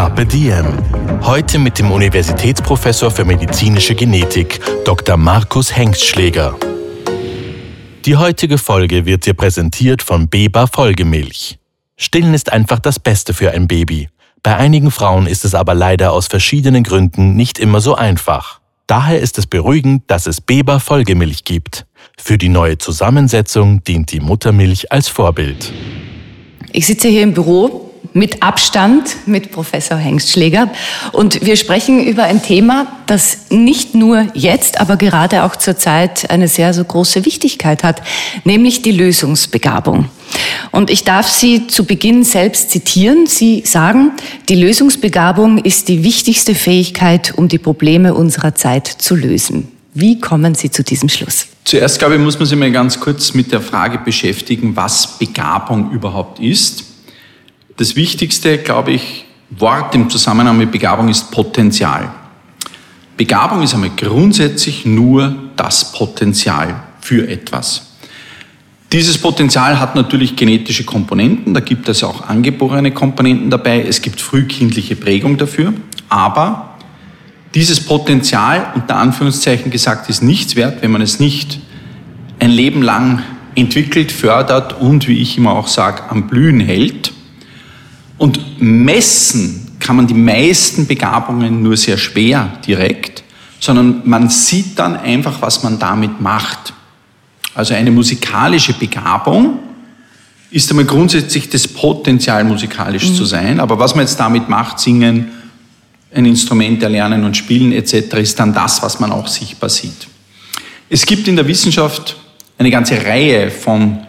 Carpe Diem. Heute mit dem Universitätsprofessor für medizinische Genetik, Dr. Markus Hengstschläger. Die heutige Folge wird dir präsentiert von Beba Folgemilch. Stillen ist einfach das Beste für ein Baby. Bei einigen Frauen ist es aber leider aus verschiedenen Gründen nicht immer so einfach. Daher ist es beruhigend, dass es Beba Folgemilch gibt. Für die neue Zusammensetzung dient die Muttermilch als Vorbild. Ich sitze hier im Büro mit Abstand mit Professor Hengstschläger und wir sprechen über ein Thema, das nicht nur jetzt, aber gerade auch zur Zeit eine sehr so große Wichtigkeit hat, nämlich die Lösungsbegabung. Und ich darf Sie zu Beginn selbst zitieren. Sie sagen, die Lösungsbegabung ist die wichtigste Fähigkeit, um die Probleme unserer Zeit zu lösen. Wie kommen Sie zu diesem Schluss? Zuerst, glaube ich, muss man sich mal ganz kurz mit der Frage beschäftigen, was Begabung überhaupt ist. Das wichtigste, glaube ich, Wort im Zusammenhang mit Begabung ist Potenzial. Begabung ist einmal grundsätzlich nur das Potenzial für etwas. Dieses Potenzial hat natürlich genetische Komponenten, da gibt es auch angeborene Komponenten dabei, es gibt frühkindliche Prägung dafür, aber dieses Potenzial, unter Anführungszeichen gesagt, ist nichts wert, wenn man es nicht ein Leben lang entwickelt, fördert und, wie ich immer auch sage, am Blühen hält. Und messen kann man die meisten Begabungen nur sehr schwer direkt, sondern man sieht dann einfach, was man damit macht. Also eine musikalische Begabung ist einmal grundsätzlich das Potenzial, musikalisch mhm. zu sein. Aber was man jetzt damit macht, singen, ein Instrument erlernen und spielen etc., ist dann das, was man auch sichtbar sieht. Es gibt in der Wissenschaft eine ganze Reihe von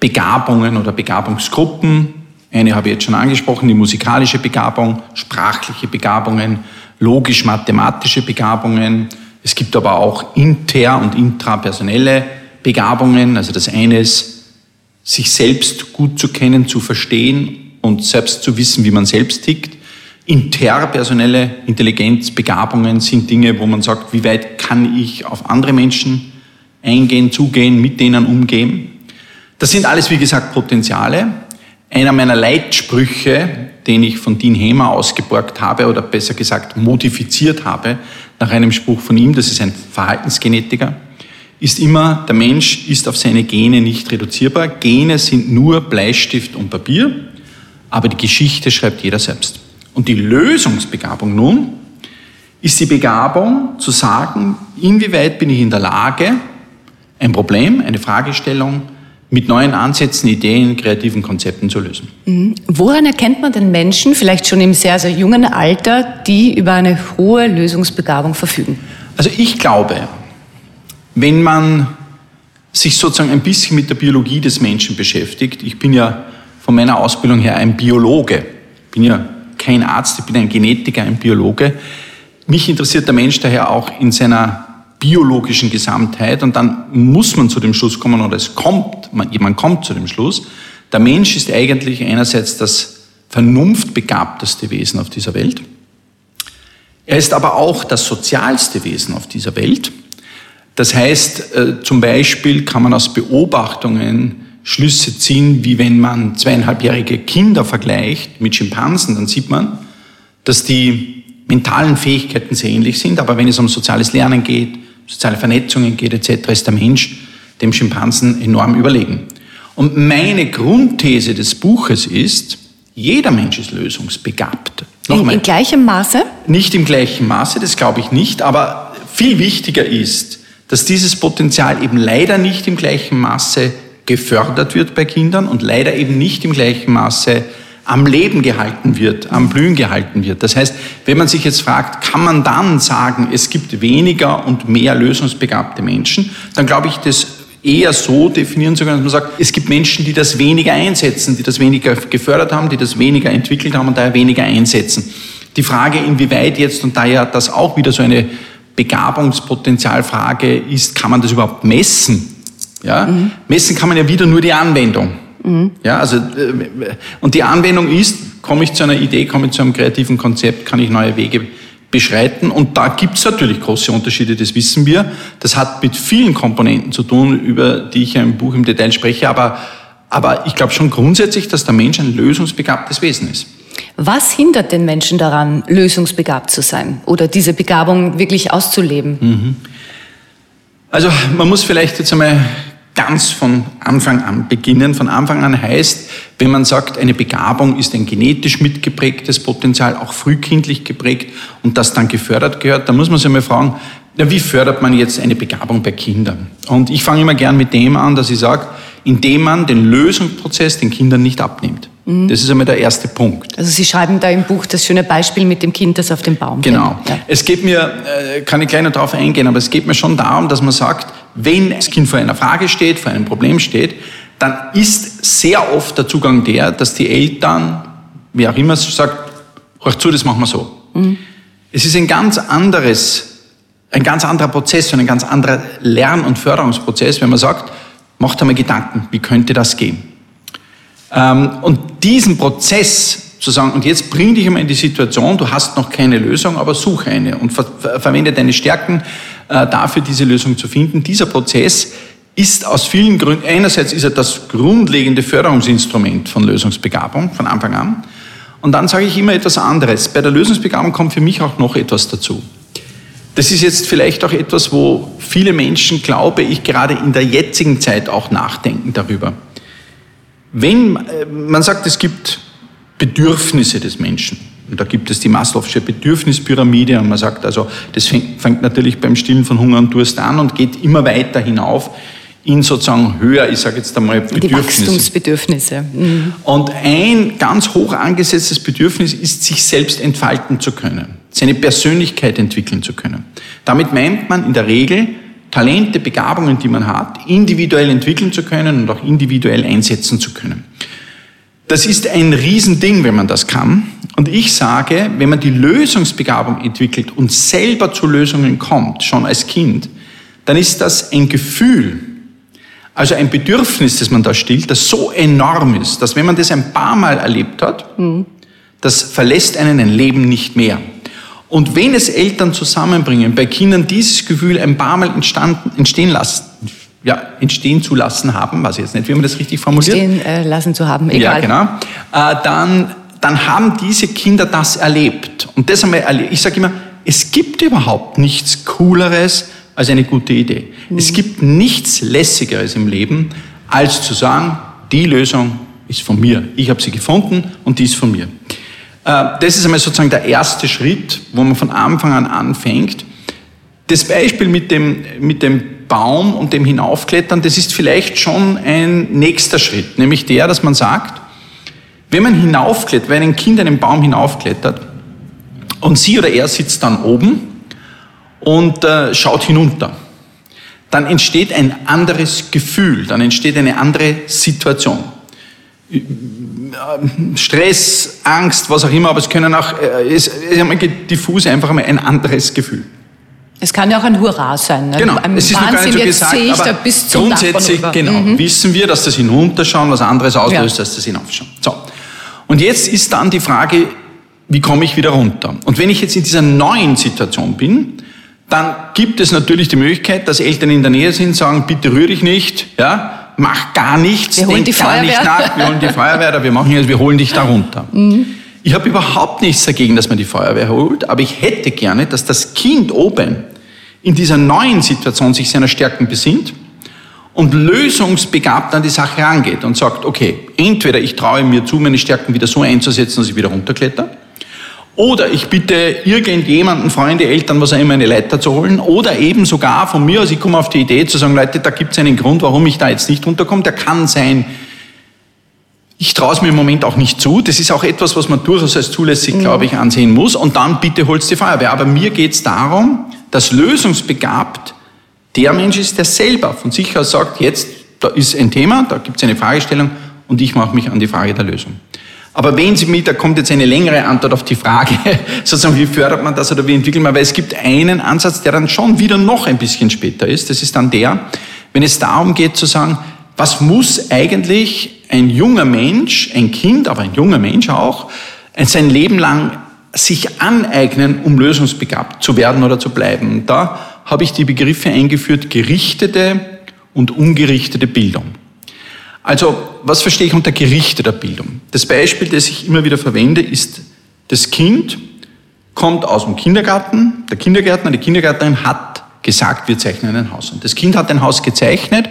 Begabungen oder Begabungsgruppen. Eine habe ich jetzt schon angesprochen, die musikalische Begabung, sprachliche Begabungen, logisch-mathematische Begabungen. Es gibt aber auch inter- und intrapersonelle Begabungen. Also das eine ist, sich selbst gut zu kennen, zu verstehen und selbst zu wissen, wie man selbst tickt. Interpersonelle Intelligenz, Begabungen sind Dinge, wo man sagt, wie weit kann ich auf andere Menschen eingehen, zugehen, mit denen umgehen. Das sind alles, wie gesagt, Potenziale. Einer meiner Leitsprüche, den ich von Dean Hemer ausgeborgt habe oder besser gesagt modifiziert habe, nach einem Spruch von ihm, das ist ein Verhaltensgenetiker, ist immer, der Mensch ist auf seine Gene nicht reduzierbar. Gene sind nur Bleistift und Papier, aber die Geschichte schreibt jeder selbst. Und die Lösungsbegabung nun ist die Begabung zu sagen, inwieweit bin ich in der Lage, ein Problem, eine Fragestellung mit neuen Ansätzen, Ideen, kreativen Konzepten zu lösen. Mhm. Woran erkennt man den Menschen, vielleicht schon im sehr, sehr jungen Alter, die über eine hohe Lösungsbegabung verfügen? Also ich glaube, wenn man sich sozusagen ein bisschen mit der Biologie des Menschen beschäftigt, ich bin ja von meiner Ausbildung her ein Biologe, bin ja kein Arzt, ich bin ein Genetiker, ein Biologe. Mich interessiert der Mensch daher auch in seiner biologischen Gesamtheit und dann muss man zu dem Schluss kommen oder es kommt, man, man kommt zu dem Schluss, der Mensch ist eigentlich einerseits das vernunftbegabteste Wesen auf dieser Welt. Er ist aber auch das sozialste Wesen auf dieser Welt. Das heißt, äh, zum Beispiel kann man aus Beobachtungen Schlüsse ziehen, wie wenn man zweieinhalbjährige Kinder vergleicht mit Schimpansen, dann sieht man, dass die mentalen Fähigkeiten sehr ähnlich sind, aber wenn es um soziales Lernen geht, soziale Vernetzungen geht etc., ist der Mensch dem Schimpansen enorm überlegen. Und meine Grundthese des Buches ist, jeder Mensch ist lösungsbegabt. Nochmal, in, in gleichem Maße? Nicht im gleichen Maße, das glaube ich nicht, aber viel wichtiger ist, dass dieses Potenzial eben leider nicht im gleichen Maße gefördert wird bei Kindern und leider eben nicht im gleichen Maße am Leben gehalten wird, am Blühen gehalten wird. Das heißt, wenn man sich jetzt fragt, kann man dann sagen, es gibt weniger und mehr lösungsbegabte Menschen, dann glaube ich, das eher so definieren zu können, dass man sagt, es gibt Menschen, die das weniger einsetzen, die das weniger gefördert haben, die das weniger entwickelt haben und daher weniger einsetzen. Die Frage, inwieweit jetzt, und da ja das auch wieder so eine Begabungspotenzialfrage ist, kann man das überhaupt messen? Ja? Mhm. Messen kann man ja wieder nur die Anwendung. Mhm. Ja, also, äh, und die Anwendung ist, komme ich zu einer Idee, komme ich zu einem kreativen Konzept, kann ich neue Wege beschreiten. Und da gibt es natürlich große Unterschiede, das wissen wir. Das hat mit vielen Komponenten zu tun, über die ich ja im Buch im Detail spreche. Aber, aber ich glaube schon grundsätzlich, dass der Mensch ein lösungsbegabtes Wesen ist. Was hindert den Menschen daran, lösungsbegabt zu sein oder diese Begabung wirklich auszuleben? Mhm. Also man muss vielleicht jetzt einmal ganz von Anfang an beginnen. Von Anfang an heißt, wenn man sagt, eine Begabung ist ein genetisch mitgeprägtes Potenzial, auch frühkindlich geprägt und das dann gefördert gehört, dann muss man sich mal fragen, na, wie fördert man jetzt eine Begabung bei Kindern? Und ich fange immer gern mit dem an, dass ich sage, indem man den Lösungsprozess den Kindern nicht abnimmt. Mhm. Das ist einmal der erste Punkt. Also Sie schreiben da im Buch das schöne Beispiel mit dem Kind, das auf dem Baum Genau. Ja. Es geht mir, äh, kann ich gleich noch darauf eingehen, aber es geht mir schon darum, dass man sagt, wenn das Kind vor einer Frage steht, vor einem Problem steht, dann ist sehr oft der Zugang der, dass die Eltern, wie auch immer, sagt, hör zu, das machen wir so. Mhm. Es ist ein ganz anderes, ein ganz anderer Prozess und ein ganz anderer Lern- und Förderungsprozess, wenn man sagt, macht einmal Gedanken, wie könnte das gehen? Ähm, und diesen Prozess zu sagen, und jetzt bring dich einmal in die Situation, du hast noch keine Lösung, aber suche eine und ver verwende deine Stärken dafür, diese Lösung zu finden. Dieser Prozess ist aus vielen Gründen, einerseits ist er das grundlegende Förderungsinstrument von Lösungsbegabung von Anfang an. Und dann sage ich immer etwas anderes. Bei der Lösungsbegabung kommt für mich auch noch etwas dazu. Das ist jetzt vielleicht auch etwas, wo viele Menschen, glaube ich, gerade in der jetzigen Zeit auch nachdenken darüber. Wenn äh, man sagt, es gibt Bedürfnisse des Menschen, und da gibt es die Maslow'sche Bedürfnispyramide und man sagt also, das fängt, natürlich beim Stillen von Hunger und Durst an und geht immer weiter hinauf in sozusagen höher, ich sage jetzt einmal Bedürfnisse. Die Wachstumsbedürfnisse. Mhm. Und ein ganz hoch angesetztes Bedürfnis ist, sich selbst entfalten zu können, seine Persönlichkeit entwickeln zu können. Damit meint man in der Regel, Talente, Begabungen, die man hat, individuell entwickeln zu können und auch individuell einsetzen zu können. Das ist ein Riesending, wenn man das kann. Und ich sage, wenn man die Lösungsbegabung entwickelt und selber zu Lösungen kommt, schon als Kind, dann ist das ein Gefühl, also ein Bedürfnis, das man da stillt, das so enorm ist, dass wenn man das ein paar Mal erlebt hat, mhm. das verlässt einen ein Leben nicht mehr. Und wenn es Eltern zusammenbringen, bei Kindern dieses Gefühl ein paar Mal entstanden, entstehen lassen, ja, entstehen zu lassen haben, weiß ich jetzt nicht, wie man das richtig formuliert. Entstehen äh, lassen zu haben, egal. Ja, genau. Äh, dann, dann haben diese Kinder das erlebt. Und das einmal erlebt. Ich sage immer, es gibt überhaupt nichts Cooleres als eine gute Idee. Mhm. Es gibt nichts Lässigeres im Leben, als zu sagen, die Lösung ist von mir. Ich habe sie gefunden und die ist von mir. Äh, das ist einmal sozusagen der erste Schritt, wo man von Anfang an anfängt. Das Beispiel mit dem, mit dem Baum und dem Hinaufklettern, das ist vielleicht schon ein nächster Schritt, nämlich der, dass man sagt, wenn man hinaufklettert, wenn ein Kind einen Baum hinaufklettert und sie oder er sitzt dann oben und äh, schaut hinunter, dann entsteht ein anderes Gefühl, dann entsteht eine andere Situation. Stress, Angst, was auch immer, aber es können auch, äh, es ist diffus einfach einmal ein anderes Gefühl. Es kann ja auch ein Hurra sein. Ne? Genau, Ein es ist Wahnsinn, noch gar nicht so gesagt, jetzt aber da bis zum grundsätzlich genau, mhm. wissen wir, dass das Hinunterschauen was anderes auslöst, ja. als das Hinaufschauen. So. Und jetzt ist dann die Frage, wie komme ich wieder runter? Und wenn ich jetzt in dieser neuen Situation bin, dann gibt es natürlich die Möglichkeit, dass Eltern in der Nähe sind, sagen, bitte rühr dich nicht, ja, mach gar nichts, wir holen denk die Feuerwehr. nicht nach, wir holen die Feuerwehr, wir machen jetzt, wir holen dich da runter. Mhm. Ich habe überhaupt nichts dagegen, dass man die Feuerwehr holt, aber ich hätte gerne, dass das Kind oben in dieser neuen Situation sich seiner Stärken besinnt und lösungsbegabt an die Sache rangeht und sagt, okay, entweder ich traue mir zu, meine Stärken wieder so einzusetzen, dass ich wieder runterkletter, oder ich bitte irgendjemanden, Freunde, Eltern, was auch immer, eine Leiter zu holen, oder eben sogar von mir aus, ich komme auf die Idee zu sagen, Leute, da gibt es einen Grund, warum ich da jetzt nicht runterkomme, der kann sein, ich traue es mir im Moment auch nicht zu. Das ist auch etwas, was man durchaus als zulässig, glaube ich, ansehen muss. Und dann bitte holst die Feuerwehr. Aber mir geht es darum, dass lösungsbegabt der Mensch ist, der selber von sich aus sagt, jetzt, da ist ein Thema, da gibt es eine Fragestellung und ich mache mich an die Frage der Lösung. Aber wenn Sie mit, da kommt jetzt eine längere Antwort auf die Frage, sozusagen, wie fördert man das oder wie entwickelt man, weil es gibt einen Ansatz, der dann schon wieder noch ein bisschen später ist. Das ist dann der, wenn es darum geht zu sagen, was muss eigentlich ein junger Mensch, ein Kind, aber ein junger Mensch auch, sein Leben lang sich aneignen, um lösungsbegabt zu werden oder zu bleiben. Da habe ich die Begriffe eingeführt, gerichtete und ungerichtete Bildung. Also, was verstehe ich unter gerichteter Bildung? Das Beispiel, das ich immer wieder verwende, ist, das Kind kommt aus dem Kindergarten, der Kindergärtner, die Kindergärtnerin hat gesagt, wir zeichnen ein Haus. Und das Kind hat ein Haus gezeichnet,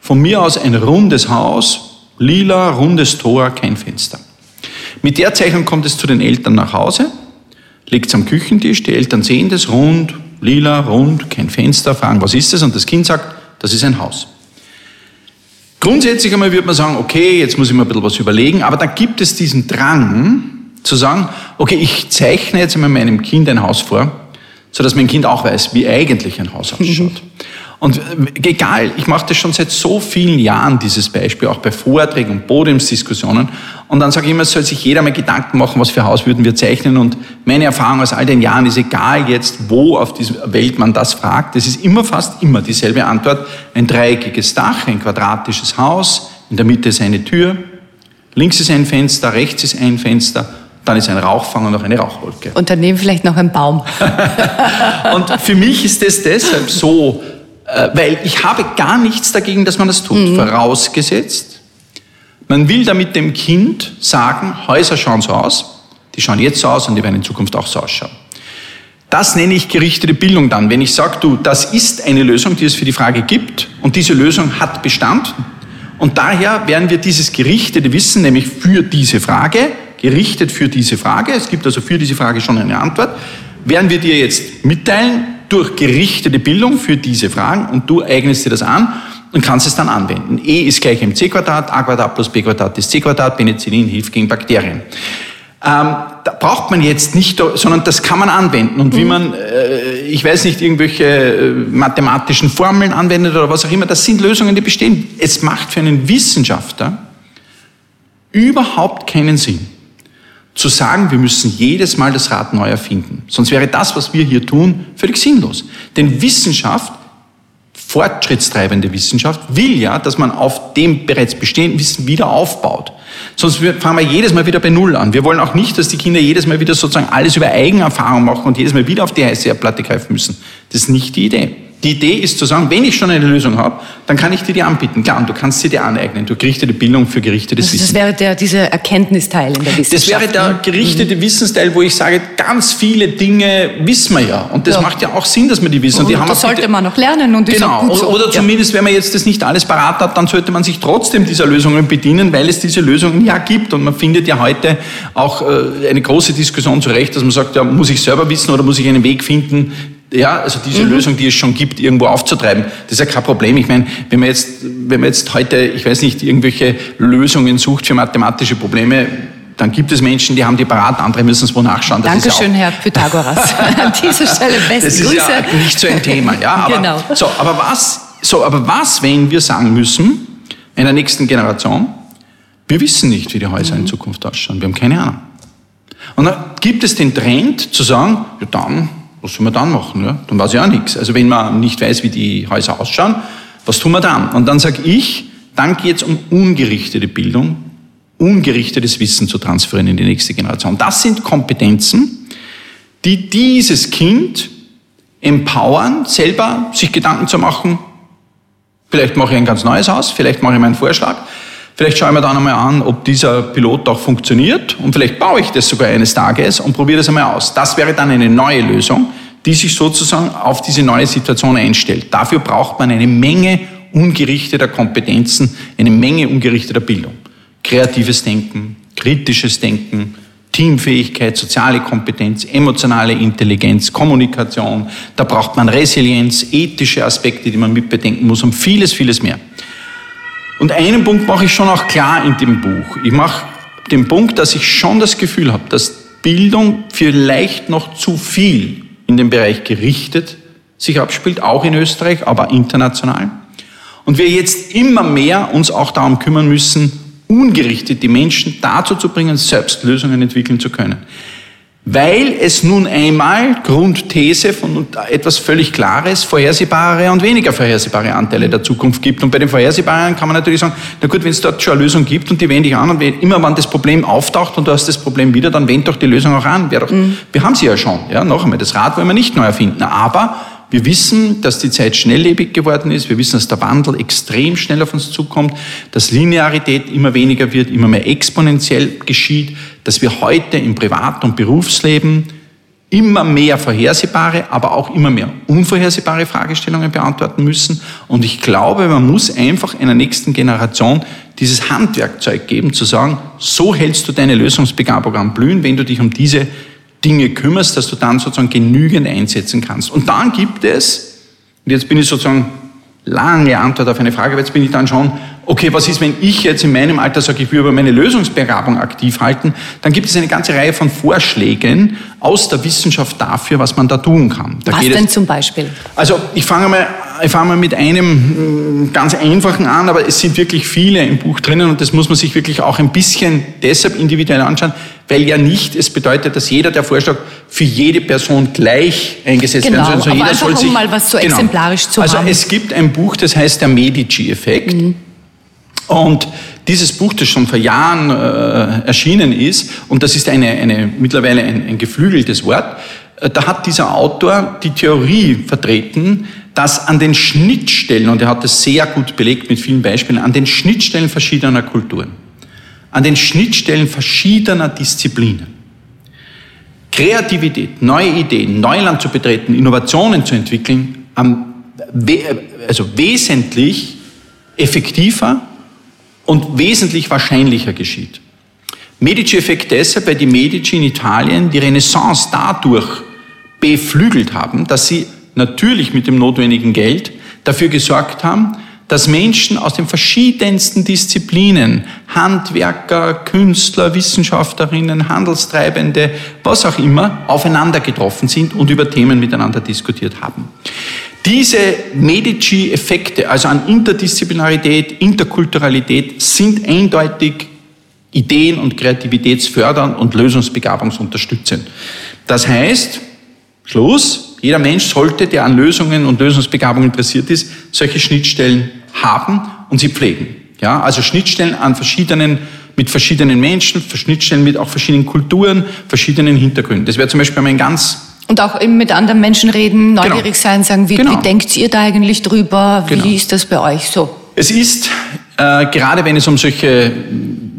von mir aus ein rundes Haus, lila, rundes Tor, kein Fenster. Mit der Zeichnung kommt es zu den Eltern nach Hause, legt es am Küchentisch, die Eltern sehen das, rund, lila, rund, kein Fenster, fragen, was ist das? Und das Kind sagt, das ist ein Haus. Grundsätzlich einmal würde man sagen, okay, jetzt muss ich mir ein bisschen was überlegen, aber dann gibt es diesen Drang zu sagen, okay, ich zeichne jetzt einmal meinem Kind ein Haus vor, sodass mein Kind auch weiß, wie eigentlich ein Haus ausschaut. Und äh, egal, ich mache das schon seit so vielen Jahren, dieses Beispiel, auch bei Vorträgen und Podiumsdiskussionen. Und dann sage ich immer, soll sich jeder mal Gedanken machen, was für Haus würden wir zeichnen. Und meine Erfahrung aus all den Jahren ist, egal jetzt, wo auf dieser Welt man das fragt, es ist immer fast immer dieselbe Antwort. Ein dreieckiges Dach, ein quadratisches Haus, in der Mitte ist eine Tür, links ist ein Fenster, rechts ist ein Fenster dann ist ein Rauchfang und noch eine Rauchwolke. Und daneben vielleicht noch ein Baum. und für mich ist das deshalb so weil ich habe gar nichts dagegen, dass man das tut. Mhm. Vorausgesetzt, man will damit dem Kind sagen, Häuser schauen so aus, die schauen jetzt so aus und die werden in Zukunft auch so ausschauen. Das nenne ich gerichtete Bildung dann. Wenn ich sage, du, das ist eine Lösung, die es für die Frage gibt und diese Lösung hat Bestand und daher werden wir dieses gerichtete Wissen, nämlich für diese Frage, gerichtet für diese Frage, es gibt also für diese Frage schon eine Antwort, werden wir dir jetzt mitteilen, durch gerichtete Bildung für diese Fragen und du eignest dir das an und kannst es dann anwenden. E ist gleich mc Quadrat, a Quadrat plus b Quadrat ist c Quadrat, Penicillin hilft gegen Bakterien. Ähm, da braucht man jetzt nicht, sondern das kann man anwenden. Und wie mhm. man, äh, ich weiß nicht, irgendwelche äh, mathematischen Formeln anwendet oder was auch immer, das sind Lösungen, die bestehen. Es macht für einen Wissenschaftler überhaupt keinen Sinn, zu sagen, wir müssen jedes Mal das Rad neu erfinden. Sonst wäre das, was wir hier tun, völlig sinnlos. Denn Wissenschaft, fortschrittstreibende Wissenschaft, will ja, dass man auf dem bereits bestehenden Wissen wieder aufbaut. Sonst fangen wir jedes Mal wieder bei Null an. Wir wollen auch nicht, dass die Kinder jedes Mal wieder sozusagen alles über Eigenerfahrung machen und jedes Mal wieder auf die heiße Erdplatte greifen müssen. Das ist nicht die Idee. Die Idee ist zu sagen, wenn ich schon eine Lösung habe, dann kann ich dir die anbieten. Klar, und du kannst sie dir aneignen. Du gerichtete Bildung für gerichtetes also Wissen. Das wäre der, dieser Erkenntnisteil in der Wissenschaft. Das wäre der ne? gerichtete mhm. Wissensteil, wo ich sage, ganz viele Dinge wissen wir ja. Und das ja. macht ja auch Sinn, dass wir die wissen. Und, und das sollte man noch lernen. Und genau. So. Oder zumindest, wenn man jetzt das nicht alles parat hat, dann sollte man sich trotzdem dieser Lösungen bedienen, weil es diese Lösungen ja gibt. Und man findet ja heute auch äh, eine große Diskussion zurecht, dass man sagt, ja, muss ich selber wissen oder muss ich einen Weg finden, ja, also diese mhm. Lösung, die es schon gibt, irgendwo aufzutreiben, das ist ja kein Problem. Ich meine, wenn man jetzt, wenn man jetzt heute, ich weiß nicht, irgendwelche Lösungen sucht für mathematische Probleme, dann gibt es Menschen, die haben die parat, andere müssen es wo nachschauen. Das Dankeschön, ja Herr Pythagoras. An dieser Stelle beste Das ist Grüße. ja nicht so ein Thema, ja. Aber, genau. So, aber was, so, aber was, wenn wir sagen müssen, in der nächsten Generation, wir wissen nicht, wie die Häuser mhm. in Zukunft ausschauen, wir haben keine Ahnung. Und dann gibt es den Trend zu sagen, ja dann was soll man dann machen? Ja? Dann weiß ich auch nichts. Also wenn man nicht weiß, wie die Häuser ausschauen, was tun wir dann? Und dann sage ich, dann geht es um ungerichtete Bildung, ungerichtetes Wissen zu transferieren in die nächste Generation. Das sind Kompetenzen, die dieses Kind empowern, selber sich Gedanken zu machen, vielleicht mache ich ein ganz neues Haus, vielleicht mache ich meinen Vorschlag, Vielleicht schaue ich mir dann einmal an, ob dieser Pilot auch funktioniert und vielleicht baue ich das sogar eines Tages und probiere das einmal aus. Das wäre dann eine neue Lösung, die sich sozusagen auf diese neue Situation einstellt. Dafür braucht man eine Menge ungerichteter Kompetenzen, eine Menge ungerichteter Bildung. Kreatives Denken, kritisches Denken, Teamfähigkeit, soziale Kompetenz, emotionale Intelligenz, Kommunikation. Da braucht man Resilienz, ethische Aspekte, die man mitbedenken muss und vieles, vieles mehr. Und einen Punkt mache ich schon auch klar in dem Buch. Ich mache den Punkt, dass ich schon das Gefühl habe, dass Bildung vielleicht noch zu viel in dem Bereich gerichtet sich abspielt, auch in Österreich, aber international. Und wir jetzt immer mehr uns auch darum kümmern müssen, ungerichtet die Menschen dazu zu bringen, selbst Lösungen entwickeln zu können. Weil es nun einmal Grundthese von etwas völlig Klares, vorhersehbare und weniger vorhersehbare Anteile der Zukunft gibt. Und bei den vorhersehbaren kann man natürlich sagen, na gut, wenn es dort schon eine Lösung gibt und die wende ich an und immer wenn das Problem auftaucht und du hast das Problem wieder, dann wend doch die Lösung auch an. Doch, mhm. Wir haben sie ja schon. Ja, noch einmal, das Rad wollen wir nicht neu erfinden. Aber wir wissen, dass die Zeit schnelllebig geworden ist. Wir wissen, dass der Wandel extrem schnell auf uns zukommt, dass Linearität immer weniger wird, immer mehr exponentiell geschieht, dass wir heute im Privat- und Berufsleben immer mehr vorhersehbare, aber auch immer mehr unvorhersehbare Fragestellungen beantworten müssen. Und ich glaube, man muss einfach einer nächsten Generation dieses Handwerkzeug geben, zu sagen, so hältst du deine Lösungsbegabung am Blühen, wenn du dich um diese Dinge kümmerst, dass du dann sozusagen genügend einsetzen kannst. Und dann gibt es, und jetzt bin ich sozusagen lange Antwort auf eine Frage, aber jetzt bin ich dann schon, okay, was ist, wenn ich jetzt in meinem Alter sage, ich will über meine Lösungsbegabung aktiv halten, dann gibt es eine ganze Reihe von Vorschlägen aus der Wissenschaft dafür, was man da tun kann. Da was denn zum Beispiel? Also ich fange mal, ich fange mal mit einem mm, ganz einfachen an, aber es sind wirklich viele im Buch drinnen und das muss man sich wirklich auch ein bisschen deshalb individuell anschauen, weil ja nicht es bedeutet, dass jeder der Vorschlag für jede Person gleich eingesetzt genau, werden soll. Also jeder soll sich, um mal was so genau. exemplarisch zu also haben. Also es gibt ein Buch, das heißt der Medici-Effekt. Mhm. Und dieses Buch, das schon vor Jahren äh, erschienen ist, und das ist eine, eine, mittlerweile ein, ein geflügeltes Wort, äh, da hat dieser Autor die Theorie vertreten, dass an den Schnittstellen, und er hat das sehr gut belegt mit vielen Beispielen, an den Schnittstellen verschiedener Kulturen, an den Schnittstellen verschiedener Disziplinen, Kreativität, neue Ideen, Neuland zu betreten, Innovationen zu entwickeln, also wesentlich effektiver und wesentlich wahrscheinlicher geschieht. Medici-Effekt deshalb, weil die Medici in Italien die Renaissance dadurch beflügelt haben, dass sie natürlich mit dem notwendigen Geld dafür gesorgt haben, dass Menschen aus den verschiedensten Disziplinen, Handwerker, Künstler, Wissenschaftlerinnen, Handelstreibende, was auch immer, aufeinander getroffen sind und über Themen miteinander diskutiert haben. Diese Medici-Effekte, also an Interdisziplinarität, Interkulturalität, sind eindeutig Ideen- und Kreativitätsfördern und lösungsbegabungsunterstützend. Das heißt, Schluss, jeder Mensch sollte, der an Lösungen und Lösungsbegabung interessiert ist, solche Schnittstellen haben und sie pflegen. Ja, also Schnittstellen an verschiedenen, mit verschiedenen Menschen, Schnittstellen mit auch verschiedenen Kulturen, verschiedenen Hintergründen. Das wäre zum Beispiel ein ganz und auch eben mit anderen Menschen reden, neugierig genau. sein, sagen, wie, genau. wie denkt ihr da eigentlich drüber? Wie genau. ist das bei euch so? Es ist, äh, gerade wenn es um solche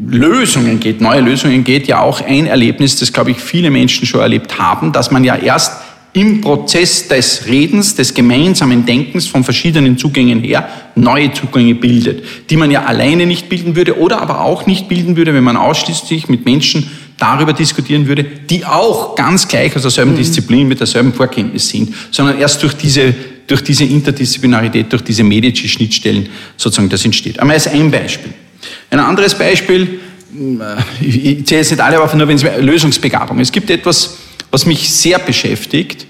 Lösungen geht, neue Lösungen geht, ja auch ein Erlebnis, das, glaube ich, viele Menschen schon erlebt haben, dass man ja erst im Prozess des Redens, des gemeinsamen Denkens von verschiedenen Zugängen her neue Zugänge bildet, die man ja alleine nicht bilden würde oder aber auch nicht bilden würde, wenn man ausschließlich mit Menschen darüber diskutieren würde, die auch ganz gleich aus derselben mhm. Disziplin mit derselben Vorkenntnis sind, sondern erst durch diese, durch diese Interdisziplinarität, durch diese Medici-Schnittstellen sozusagen das entsteht. Einmal als ein Beispiel. Ein anderes Beispiel, ich zähle jetzt nicht alle, aber nur wenn es Lösungsbegabung. Es gibt etwas, was mich sehr beschäftigt,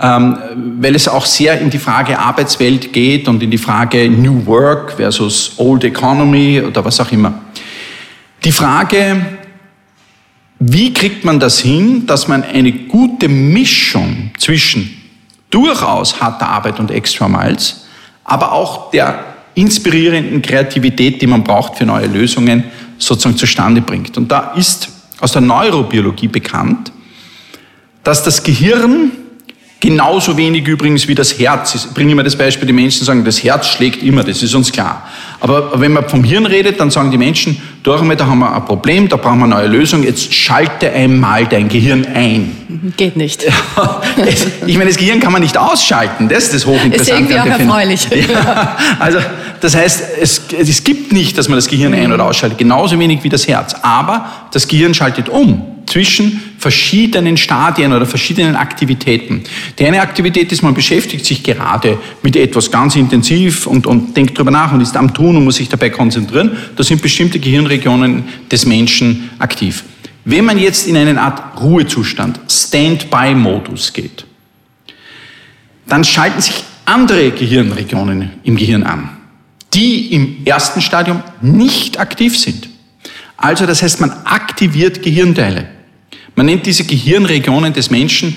ähm, weil es auch sehr in die Frage Arbeitswelt geht und in die Frage New Work versus Old Economy oder was auch immer. Die Frage, wie kriegt man das hin, dass man eine gute Mischung zwischen durchaus harter Arbeit und Extra Miles, aber auch der inspirierenden Kreativität, die man braucht für neue Lösungen, sozusagen zustande bringt. Und da ist aus der Neurobiologie bekannt, dass das Gehirn genauso wenig übrigens wie das Herz. Ich bringe immer das Beispiel, die Menschen sagen, das Herz schlägt immer, das ist uns klar. Aber wenn man vom Hirn redet, dann sagen die Menschen, da haben wir ein Problem, da brauchen wir eine neue Lösung, jetzt schalte einmal dein Gehirn ein. Geht nicht. ich meine, das Gehirn kann man nicht ausschalten, das ist das Hochinteressante. Ist irgendwie auch erfreulich. Ja, also, das heißt, es, es gibt nicht, dass man das Gehirn ein- oder ausschaltet, genauso wenig wie das Herz. Aber das Gehirn schaltet um zwischen verschiedenen Stadien oder verschiedenen Aktivitäten. Die eine Aktivität ist, man beschäftigt sich gerade mit etwas ganz intensiv und, und denkt darüber nach und ist am Tun und muss sich dabei konzentrieren. Da sind bestimmte Gehirnregionen des Menschen aktiv. Wenn man jetzt in eine Art Ruhezustand, Stand-by-Modus geht, dann schalten sich andere Gehirnregionen im Gehirn an, die im ersten Stadium nicht aktiv sind. Also das heißt, man aktiviert Gehirnteile. Man nennt diese Gehirnregionen des Menschen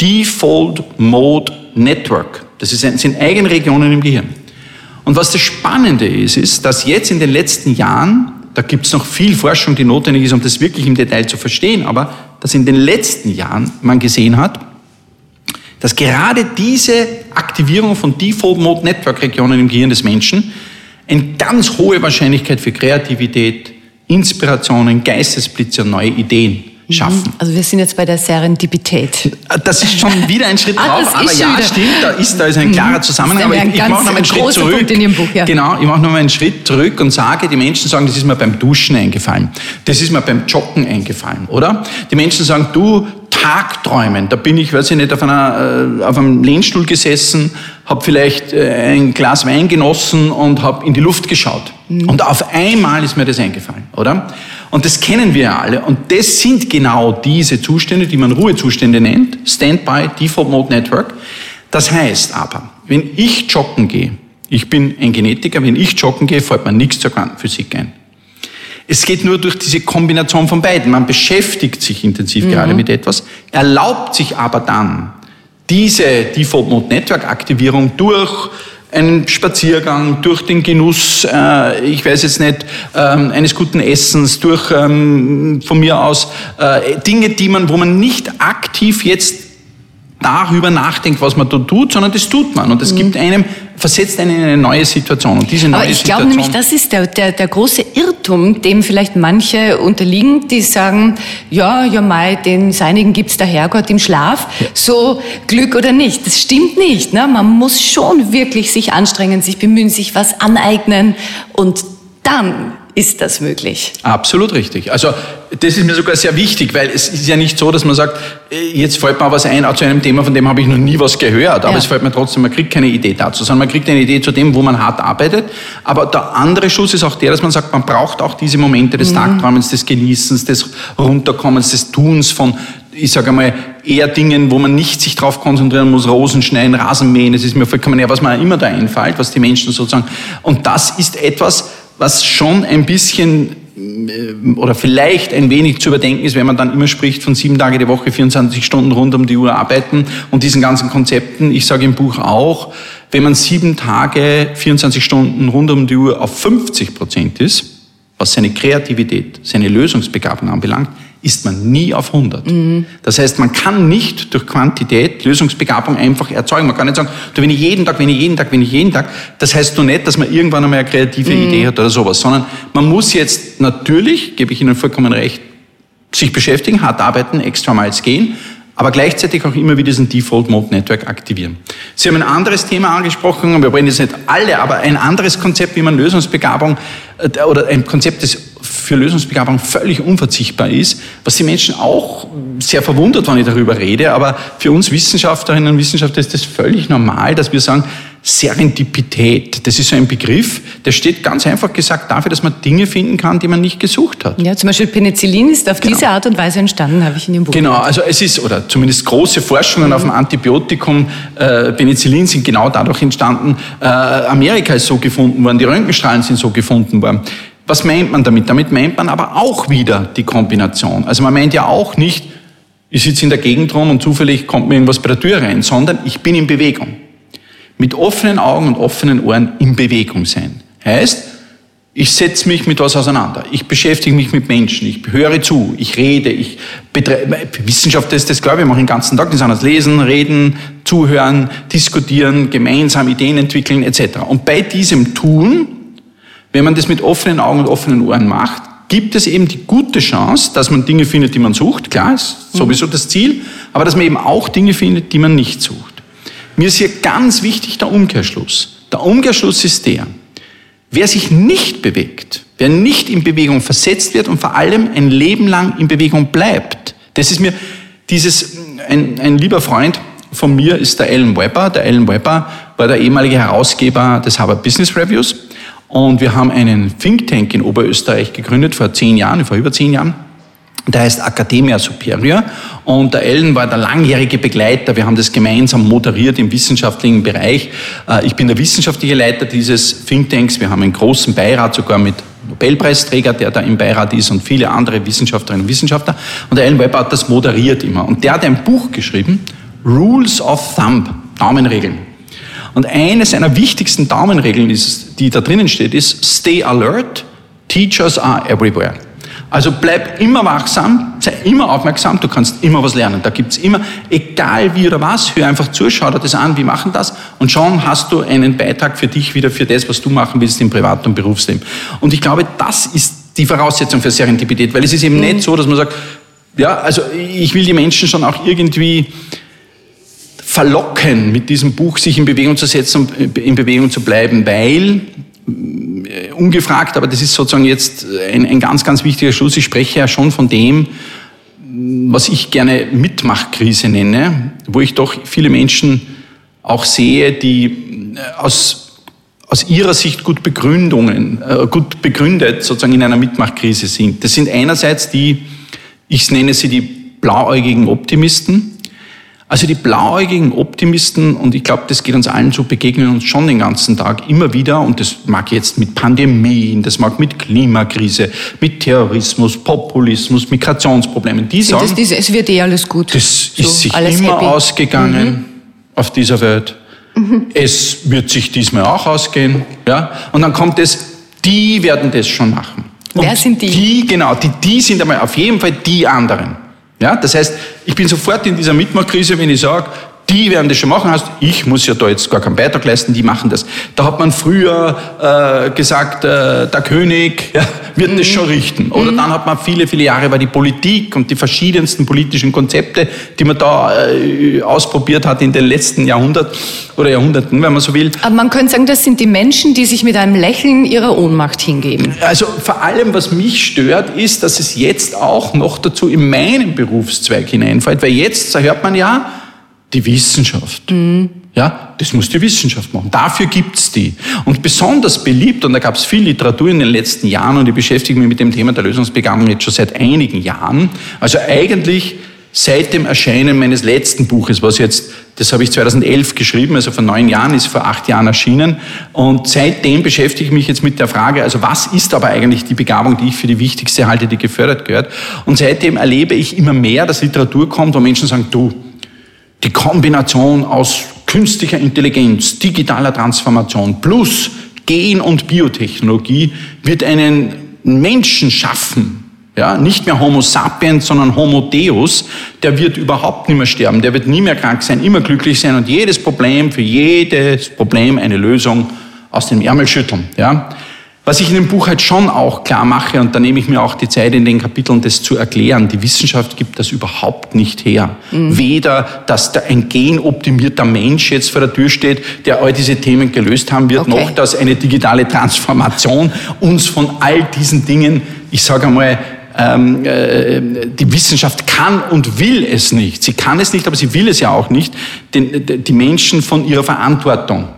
Default Mode Network. Das sind eigene Regionen im Gehirn. Und was das Spannende ist, ist, dass jetzt in den letzten Jahren, da gibt es noch viel Forschung, die notwendig ist, um das wirklich im Detail zu verstehen, aber dass in den letzten Jahren man gesehen hat, dass gerade diese Aktivierung von Default Mode Network Regionen im Gehirn des Menschen eine ganz hohe Wahrscheinlichkeit für Kreativität, Inspirationen, Geistesblitze und neue Ideen schaffen. Mhm. Also wir sind jetzt bei der Serendipität. Das ist schon wieder ein Schritt Ah, drauf, aber ja, wieder- stimmt, da ist, da ist ein Mhm. klarer Zusammenhang. Aber ich, ich mache noch ein einen Schritt zurück. Buch, ja. Genau, ich mache noch mal einen Schritt zurück und sage, die Menschen sagen, das ist mir beim Duschen eingefallen. Das ist mir beim Joggen eingefallen, oder? Die Menschen sagen, du, Tagträumen, da bin ich, weiß ich nicht, auf, einer, äh, auf einem Lehnstuhl gesessen, habe vielleicht äh, ein Glas Wein genossen und habe in die Luft geschaut. Und auf einmal ist mir das eingefallen, oder? Und das kennen wir ja alle. Und das sind genau diese Zustände, die man Ruhezustände nennt, Standby, Default Mode Network. Das heißt aber, wenn ich joggen gehe, ich bin ein Genetiker, wenn ich joggen gehe, fällt mir nichts zur Quantenphysik ein. Es geht nur durch diese Kombination von beiden. Man beschäftigt sich intensiv gerade mit etwas, erlaubt sich aber dann diese Default Mode Network Aktivierung durch einen Spaziergang, durch den Genuss, äh, ich weiß jetzt nicht, ähm, eines guten Essens, durch ähm, von mir aus äh, Dinge, die man, wo man nicht aktiv jetzt darüber nachdenkt, was man da tut, sondern das tut man. Und das gibt einem, versetzt einen in eine neue Situation. Und diese neue Mhm. Aber ich glaube nämlich, das ist der, der, der große Irrtum, dem vielleicht manche unterliegen, die sagen, ja, ja Mai, den Seinigen gibt's der Herrgott im Schlaf, so Glück oder nicht. Das stimmt nicht. Ne? Man muss schon wirklich sich anstrengen, sich bemühen, sich was aneignen und dann ist das möglich. Absolut richtig. Also das ist mir sogar sehr wichtig, weil es ist ja nicht so, dass man sagt, äh, jetzt fällt mir was ein zu einem Thema, von dem habe ich noch nie was gehört, aber Ja. es fällt mir trotzdem, man kriegt keine Idee dazu, sondern man kriegt eine Idee zu dem, wo man hart arbeitet. Aber der andere Schuss ist auch der, dass man sagt, man braucht auch diese Momente des Tagträumens, des Genießens, des Runterkommens, des Tuns von ich sage einmal, eher Dingen, wo man nicht sich drauf konzentrieren muss, Rosen schneiden, Rasen mähen, das ist mir vollkommen eher, was mir immer da einfällt, was die Menschen sozusagen, und das ist etwas, was schon ein bisschen äh, oder vielleicht ein wenig zu überdenken ist, wenn man dann immer spricht von sieben Tage die Woche, 24 Stunden rund um die Uhr arbeiten und diesen ganzen Konzepten. Ich sage im Buch auch, wenn man sieben Tage, 24 Stunden rund um die Uhr auf 50 Prozent ist, was seine Kreativität, seine Lösungsbegabung anbelangt, ist man nie auf 100. Das heißt, man kann nicht durch Quantität Lösungsbegabung einfach erzeugen. Man kann nicht sagen, du, wenn ich jeden Tag, wenn ich jeden Tag, wenn ich jeden Tag, das heißt nur nicht, dass man irgendwann einmal eine kreative Idee hat oder sowas, sondern man muss jetzt natürlich, gebe ich Ihnen vollkommen recht, sich beschäftigen, hart arbeiten, extra Miles gehen, aber gleichzeitig auch immer wieder diesen Default Mode Network aktivieren. Sie haben ein anderes Thema angesprochen, wir wollen jetzt nicht alle, aber ein anderes Konzept, wie man Lösungsbegabung äh, oder ein Konzept, das für Lösungsbegabung völlig unverzichtbar ist, was die Menschen auch sehr verwundert, wenn ich darüber rede, aber für uns Wissenschaftlerinnen und Wissenschaftler ist das völlig normal, dass wir sagen, Serendipität, das ist so ein Begriff, der steht ganz einfach gesagt dafür, dass man Dinge finden kann, die man nicht gesucht hat. Ja, zum Beispiel Penicillin ist auf diese Art und Weise entstanden, habe ich in dem Buch. Genau, also es ist, oder zumindest große Forschungen auf dem Antibiotikum äh, Penicillin sind genau dadurch entstanden. Äh, Amerika ist so gefunden worden, die Röntgenstrahlen sind so gefunden worden. Was meint man damit? Damit meint man aber auch wieder die Kombination. Also man meint ja auch nicht, ich sitze in der Gegend rum und zufällig kommt mir irgendwas bei der Tür rein, sondern ich bin in Bewegung. Mit offenen Augen und offenen Ohren in Bewegung sein. Heißt, ich setze mich mit was auseinander. Ich beschäftige mich mit Menschen. Ich höre zu. Ich rede. Ich betreibe, Wissenschaft ist das, glaube ich, wir machen den ganzen Tag nichts anderes. Lesen, reden, zuhören, diskutieren, gemeinsam Ideen entwickeln, etc. Und bei diesem Tun, wenn man das mit offenen Augen und offenen Ohren macht, gibt es eben die gute Chance, dass man Dinge findet, die man sucht. Klar, ist sowieso das Ziel. Aber dass man eben auch Dinge findet, die man nicht sucht. Mir ist hier ganz wichtig der Umkehrschluss. Der Umkehrschluss ist der, wer sich nicht bewegt, wer nicht in Bewegung versetzt wird und vor allem ein Leben lang in Bewegung bleibt, das ist mir dieses, ein, ein lieber Freund von mir ist der Alan Webber. Der Alan Webber war der ehemalige Herausgeber des Harvard Business Reviews und wir haben einen Think Tank in Oberösterreich gegründet vor zehn Jahren, vor über zehn Jahren. Der heißt Academia Superior und der Ellen war der langjährige Begleiter. Wir haben das gemeinsam moderiert im wissenschaftlichen Bereich. Äh, Ich bin der wissenschaftliche Leiter dieses Thinktanks. Wir haben einen großen Beirat sogar mit Nobelpreisträger, der da im Beirat ist und viele andere Wissenschaftlerinnen und Wissenschaftler. Und der Alan Webber hat das moderiert immer. Und der hat ein Buch geschrieben, Rules of Thumb, Daumenregeln. Und eine seiner wichtigsten Daumenregeln, ist, die da drinnen steht, ist Stay alert, teachers are everywhere. Also bleib immer wachsam, sei immer aufmerksam, du kannst immer was lernen. Da gibt's immer, egal wie oder was, hör einfach zu, schau dir das an, wie machen das und schon hast du einen Beitrag für dich wieder für das, was du machen willst im Privat- und Berufsleben. Und ich glaube, das ist die Voraussetzung für Serendipität, weil es ist eben mhm. nicht so, dass man sagt, ja, also ich will die Menschen schon auch irgendwie verlocken, mit diesem Buch sich in Bewegung zu setzen und in Bewegung zu bleiben, weil äh, ungefragt, aber das ist sozusagen jetzt ein, ein ganz, ganz wichtiger Schluss. Ich spreche ja schon von dem, was ich gerne Mitmachkrise nenne, wo ich doch viele Menschen auch sehe, die äh, aus, aus ihrer Sicht gut Begründungen, äh, gut begründet sozusagen in einer Mitmachkrise sind. Das sind einerseits die, ich nenne sie die blauäugigen Optimisten, also die blauäugigen Optimisten, und ich glaube, das geht uns allen so, begegnen uns schon den ganzen Tag immer wieder, und das mag jetzt mit Pandemien, das mag mit Klimakrise, mit Terrorismus, Populismus, Migrationsproblemen. Die sagen, das, das, es wird eh alles gut. Das so, ist sich immer happy. ausgegangen mhm. auf dieser Welt. Mhm. Es wird sich diesmal auch ausgehen. Ja? Und dann kommt es, die werden das schon machen. Und Wer sind die? Die, genau, die, die sind einmal auf jeden Fall die anderen. Ja, das heißt, ich bin sofort in dieser Mitmachkrise, wenn ich sage, die werden das schon machen, heißt, ich muss ja da jetzt gar keinen Beitrag leisten, die machen das. Da hat man früher äh, gesagt, äh, der König ja, wird mhm. das schon richten. Oder mhm. dann hat man viele, viele Jahre war die Politik und die verschiedensten politischen Konzepte, die man da äh, ausprobiert hat in den letzten Jahrhunderten oder Jahrhunderten, wenn man so will. Aber man könnte sagen, das sind die Menschen, die sich mit einem Lächeln ihrer Ohnmacht hingeben. Also vor allem, was mich stört, ist, dass es jetzt auch noch dazu in meinen Berufszweig hineinfällt, weil jetzt hört man ja, die Wissenschaft. Mhm. Ja, das muss die Wissenschaft machen. Dafür gibt's die. Und besonders beliebt, und da gab's viel Literatur in den letzten Jahren, und ich beschäftige mich mit dem Thema der Lösungsbegabung jetzt schon seit einigen Jahren. Also eigentlich seit dem Erscheinen meines letzten Buches, was jetzt, das habe ich 2011 geschrieben, also vor neun Jahren, ist vor acht Jahren erschienen. Und seitdem beschäftige ich mich jetzt mit der Frage, also was ist aber eigentlich die Begabung, die ich für die wichtigste halte, die gefördert gehört. Und seitdem erlebe ich immer mehr, dass Literatur kommt, wo Menschen sagen, du, die Kombination aus künstlicher Intelligenz, digitaler Transformation plus Gen- und Biotechnologie wird einen Menschen schaffen, ja, nicht mehr Homo sapiens, sondern Homo Deus, der wird überhaupt nicht mehr sterben, der wird nie mehr krank sein, immer glücklich sein und jedes Problem, für jedes Problem eine Lösung aus dem Ärmel schütteln. Ja. Was ich in dem Buch halt schon auch klar mache, und da nehme ich mir auch die Zeit in den Kapiteln, das zu erklären, die Wissenschaft gibt das überhaupt nicht her. Mhm. Weder, dass da ein genoptimierter Mensch jetzt vor der Tür steht, der all diese Themen gelöst haben wird, okay. noch, dass eine digitale Transformation uns von all diesen Dingen, ich sage einmal, ähm, äh, die Wissenschaft kann und will es nicht. Sie kann es nicht, aber sie will es ja auch nicht, den, die Menschen von ihrer Verantwortung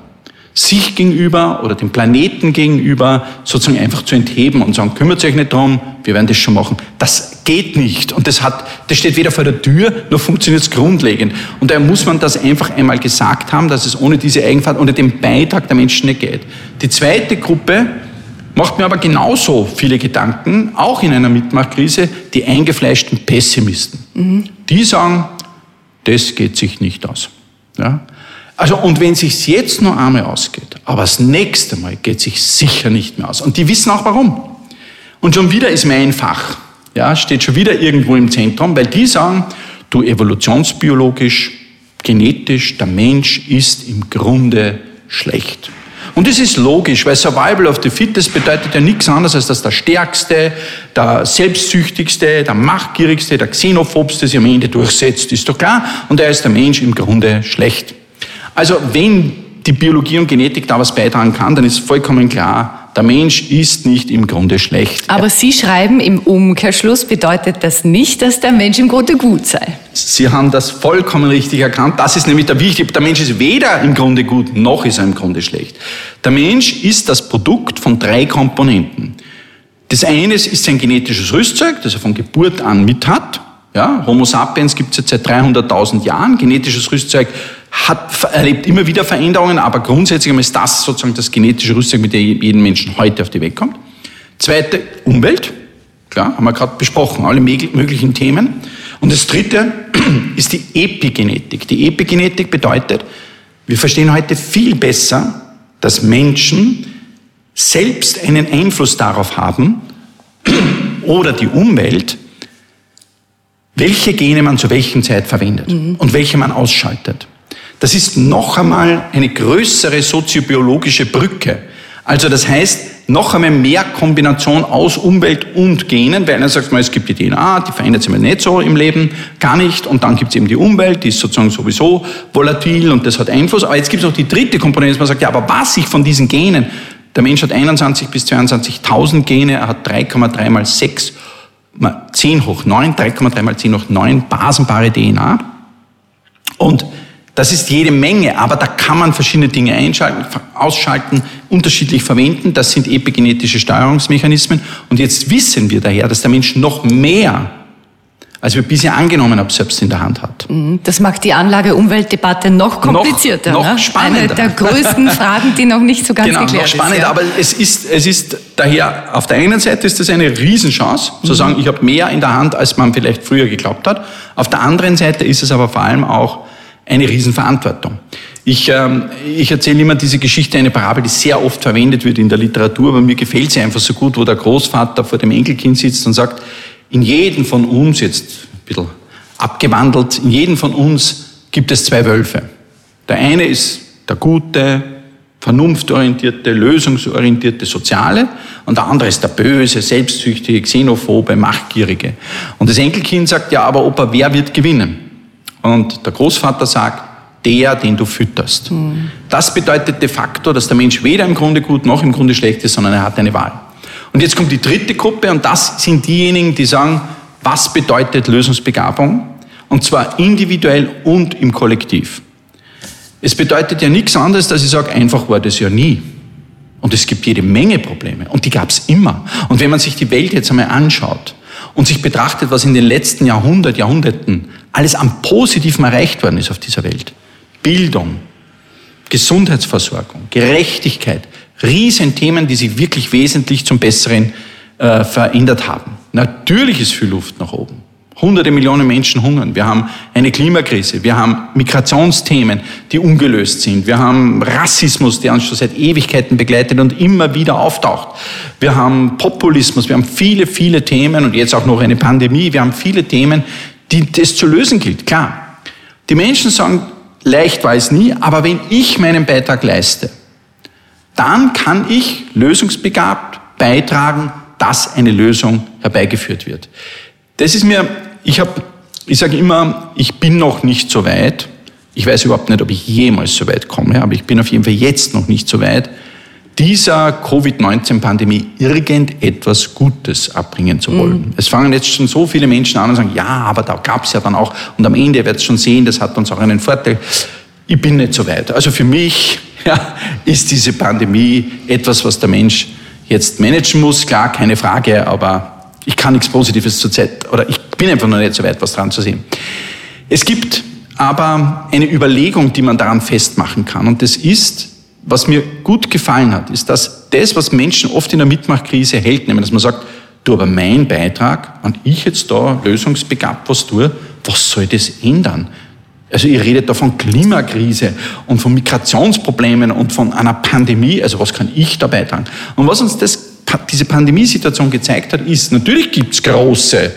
sich gegenüber oder dem Planeten gegenüber sozusagen einfach zu entheben und sagen, kümmert euch nicht drum, wir werden das schon machen. Das geht nicht. Und das hat, das steht weder vor der Tür, noch funktioniert es grundlegend. Und daher muss man das einfach einmal gesagt haben, dass es ohne diese Eigenfahrt, ohne den Beitrag der Menschen nicht geht. Die zweite Gruppe macht mir aber genauso viele Gedanken, auch in einer Mitmachkrise, die eingefleischten Pessimisten. Mhm. Die sagen, das geht sich nicht aus. Ja? Also, und wenn sich's jetzt nur einmal ausgeht, aber das nächste Mal geht sich sicher nicht mehr aus. Und die wissen auch warum. Und schon wieder ist mein Fach, ja, steht schon wieder irgendwo im Zentrum, weil die sagen, du evolutionsbiologisch, genetisch, der Mensch ist im Grunde schlecht. Und das ist logisch, weil Survival of the Fittest bedeutet ja nichts anderes, als dass der Stärkste, der Selbstsüchtigste, der Machtgierigste, der Xenophobste sich am Ende durchsetzt, ist doch klar. Und er ist der Mensch im Grunde schlecht. Also wenn die Biologie und Genetik da was beitragen kann, dann ist vollkommen klar, der Mensch ist nicht im Grunde schlecht. Aber Sie schreiben, im Umkehrschluss bedeutet das nicht, dass der Mensch im Grunde gut sei. Sie haben das vollkommen richtig erkannt. Das ist nämlich der Wichtige. Der Mensch ist weder im Grunde gut, noch ist er im Grunde schlecht. Der Mensch ist das Produkt von drei Komponenten. Das eine ist sein genetisches Rüstzeug, das er von Geburt an mit hat. Ja, Homo sapiens gibt es jetzt seit 300.000 Jahren. Genetisches Rüstzeug hat, erlebt immer wieder Veränderungen, aber grundsätzlich ist das sozusagen das genetische Rüstzeug, mit dem jeden Menschen heute auf die Welt kommt. Zweite, Umwelt. Klar, haben wir gerade besprochen, alle möglichen Themen. Und das dritte ist die Epigenetik. Die Epigenetik bedeutet, wir verstehen heute viel besser, dass Menschen selbst einen Einfluss darauf haben oder die Umwelt, welche Gene man zu welchen Zeit verwendet mhm. und welche man ausschaltet. Das ist noch einmal eine größere soziobiologische Brücke. Also das heißt, noch einmal mehr Kombination aus Umwelt und Genen, weil einer sagt mal, es gibt die DNA, die verändert sich mal nicht so im Leben, gar nicht, und dann gibt es eben die Umwelt, die ist sozusagen sowieso volatil und das hat Einfluss. Aber jetzt gibt es noch die dritte Komponente, dass man sagt, ja, aber was sich von diesen Genen, der Mensch hat 21 bis 22.000 Gene, er hat 3,3 mal 6 10 hoch 9, 3,3 mal 10 hoch 9 basenbare DNA. Und das ist jede Menge, aber da kann man verschiedene Dinge einschalten, ausschalten, unterschiedlich verwenden. Das sind epigenetische Steuerungsmechanismen. Und jetzt wissen wir daher, dass der Mensch noch mehr als wir bisher angenommen haben, selbst in der Hand hat. Mhm. Das macht die Anlage-Umwelt-Debatte noch komplizierter. Noch, noch ne? spannender. Eine der größten Fragen, die noch nicht so ganz genau, geklärt noch spannend, ist. Ja. Aber es ist, es ist daher, auf der einen Seite ist das eine Riesenchance, mhm. zu sagen, ich habe mehr in der Hand, als man vielleicht früher geglaubt hat. Auf der anderen Seite ist es aber vor allem auch eine Riesenverantwortung. Ich, ähm, ich erzähle immer diese Geschichte, eine Parabel, die sehr oft verwendet wird in der Literatur, aber mir gefällt sie einfach so gut, wo der Großvater vor dem Enkelkind sitzt und sagt, in jedem von uns, jetzt ein bisschen abgewandelt, in jedem von uns gibt es zwei Wölfe. Der eine ist der gute, vernunftorientierte, lösungsorientierte Soziale und der andere ist der böse, selbstsüchtige, xenophobe, machtgierige. Und das Enkelkind sagt, ja, aber Opa, wer wird gewinnen? Und der Großvater sagt, der, den du fütterst. Mhm. Das bedeutet de facto, dass der Mensch weder im Grunde gut noch im Grunde schlecht ist, sondern er hat eine Wahl. Und jetzt kommt die dritte Gruppe und das sind diejenigen, die sagen, was bedeutet Lösungsbegabung? Und zwar individuell und im Kollektiv. Es bedeutet ja nichts anderes, dass ich sage, einfach war das ja nie. Und es gibt jede Menge Probleme. Und die gab es immer. Und wenn man sich die Welt jetzt einmal anschaut und sich betrachtet, was in den letzten Jahrhundert, Jahrhunderten alles am Positiven erreicht worden ist auf dieser Welt. Bildung, Gesundheitsversorgung, Gerechtigkeit, Riesenthemen, die sich wirklich wesentlich zum Besseren äh, verändert haben. Natürlich ist viel Luft nach oben. Hunderte Millionen Menschen hungern. Wir haben eine Klimakrise. Wir haben Migrationsthemen, die ungelöst sind. Wir haben Rassismus, der uns schon seit Ewigkeiten begleitet und immer wieder auftaucht. Wir haben Populismus. Wir haben viele, viele Themen und jetzt auch noch eine Pandemie. Wir haben viele Themen, die es zu lösen gilt. Klar. Die Menschen sagen, leicht war es nie, aber wenn ich meinen Beitrag leiste, dann kann ich lösungsbegabt beitragen, dass eine Lösung herbeigeführt wird. Das ist mir, ich habe, ich sage immer, ich bin noch nicht so weit. Ich weiß überhaupt nicht, ob ich jemals so weit komme, aber ich bin auf jeden Fall jetzt noch nicht so weit, dieser Covid-19-Pandemie irgendetwas Gutes abbringen zu wollen. Mhm. Es fangen jetzt schon so viele Menschen an und sagen, ja, aber da gab es ja dann auch, und am Ende wird es schon sehen, das hat uns auch einen Vorteil. Ich bin nicht so weit. Also für mich ja, ist diese Pandemie etwas, was der Mensch jetzt managen muss. Klar, keine Frage, aber ich kann nichts Positives zurzeit, oder ich bin einfach noch nicht so weit, was dran zu sehen. Es gibt aber eine Überlegung, die man daran festmachen kann. Und das ist, was mir gut gefallen hat, ist, dass das, was Menschen oft in der Mitmachkrise hält, nämlich, dass man sagt, du, aber mein Beitrag, wenn ich jetzt da lösungsbegabt was tue, was soll das ändern? Also ihr redet da von Klimakrise und von Migrationsproblemen und von einer Pandemie. Also was kann ich da beitragen? Und was uns das, diese Pandemiesituation gezeigt hat, ist, natürlich gibt's große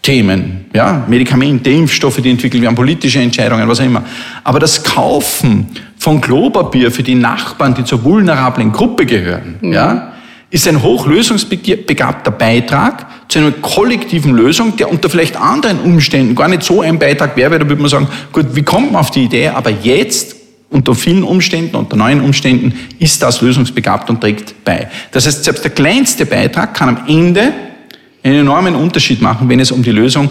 Themen, ja, Medikamente, Impfstoffe, die entwickelt werden, politische Entscheidungen, was auch immer. Aber das Kaufen von Klopapier für die Nachbarn, die zur vulnerablen Gruppe gehören, mhm. ja, ist ein hochlösungsbegabter Beitrag zu einer kollektiven Lösung, der unter vielleicht anderen Umständen gar nicht so ein Beitrag wäre, da würde man sagen, gut, wie kommt man auf die Idee, aber jetzt unter vielen Umständen, unter neuen Umständen, ist das lösungsbegabt und trägt bei. Das heißt, selbst der kleinste Beitrag kann am Ende einen enormen Unterschied machen, wenn es um die Lösung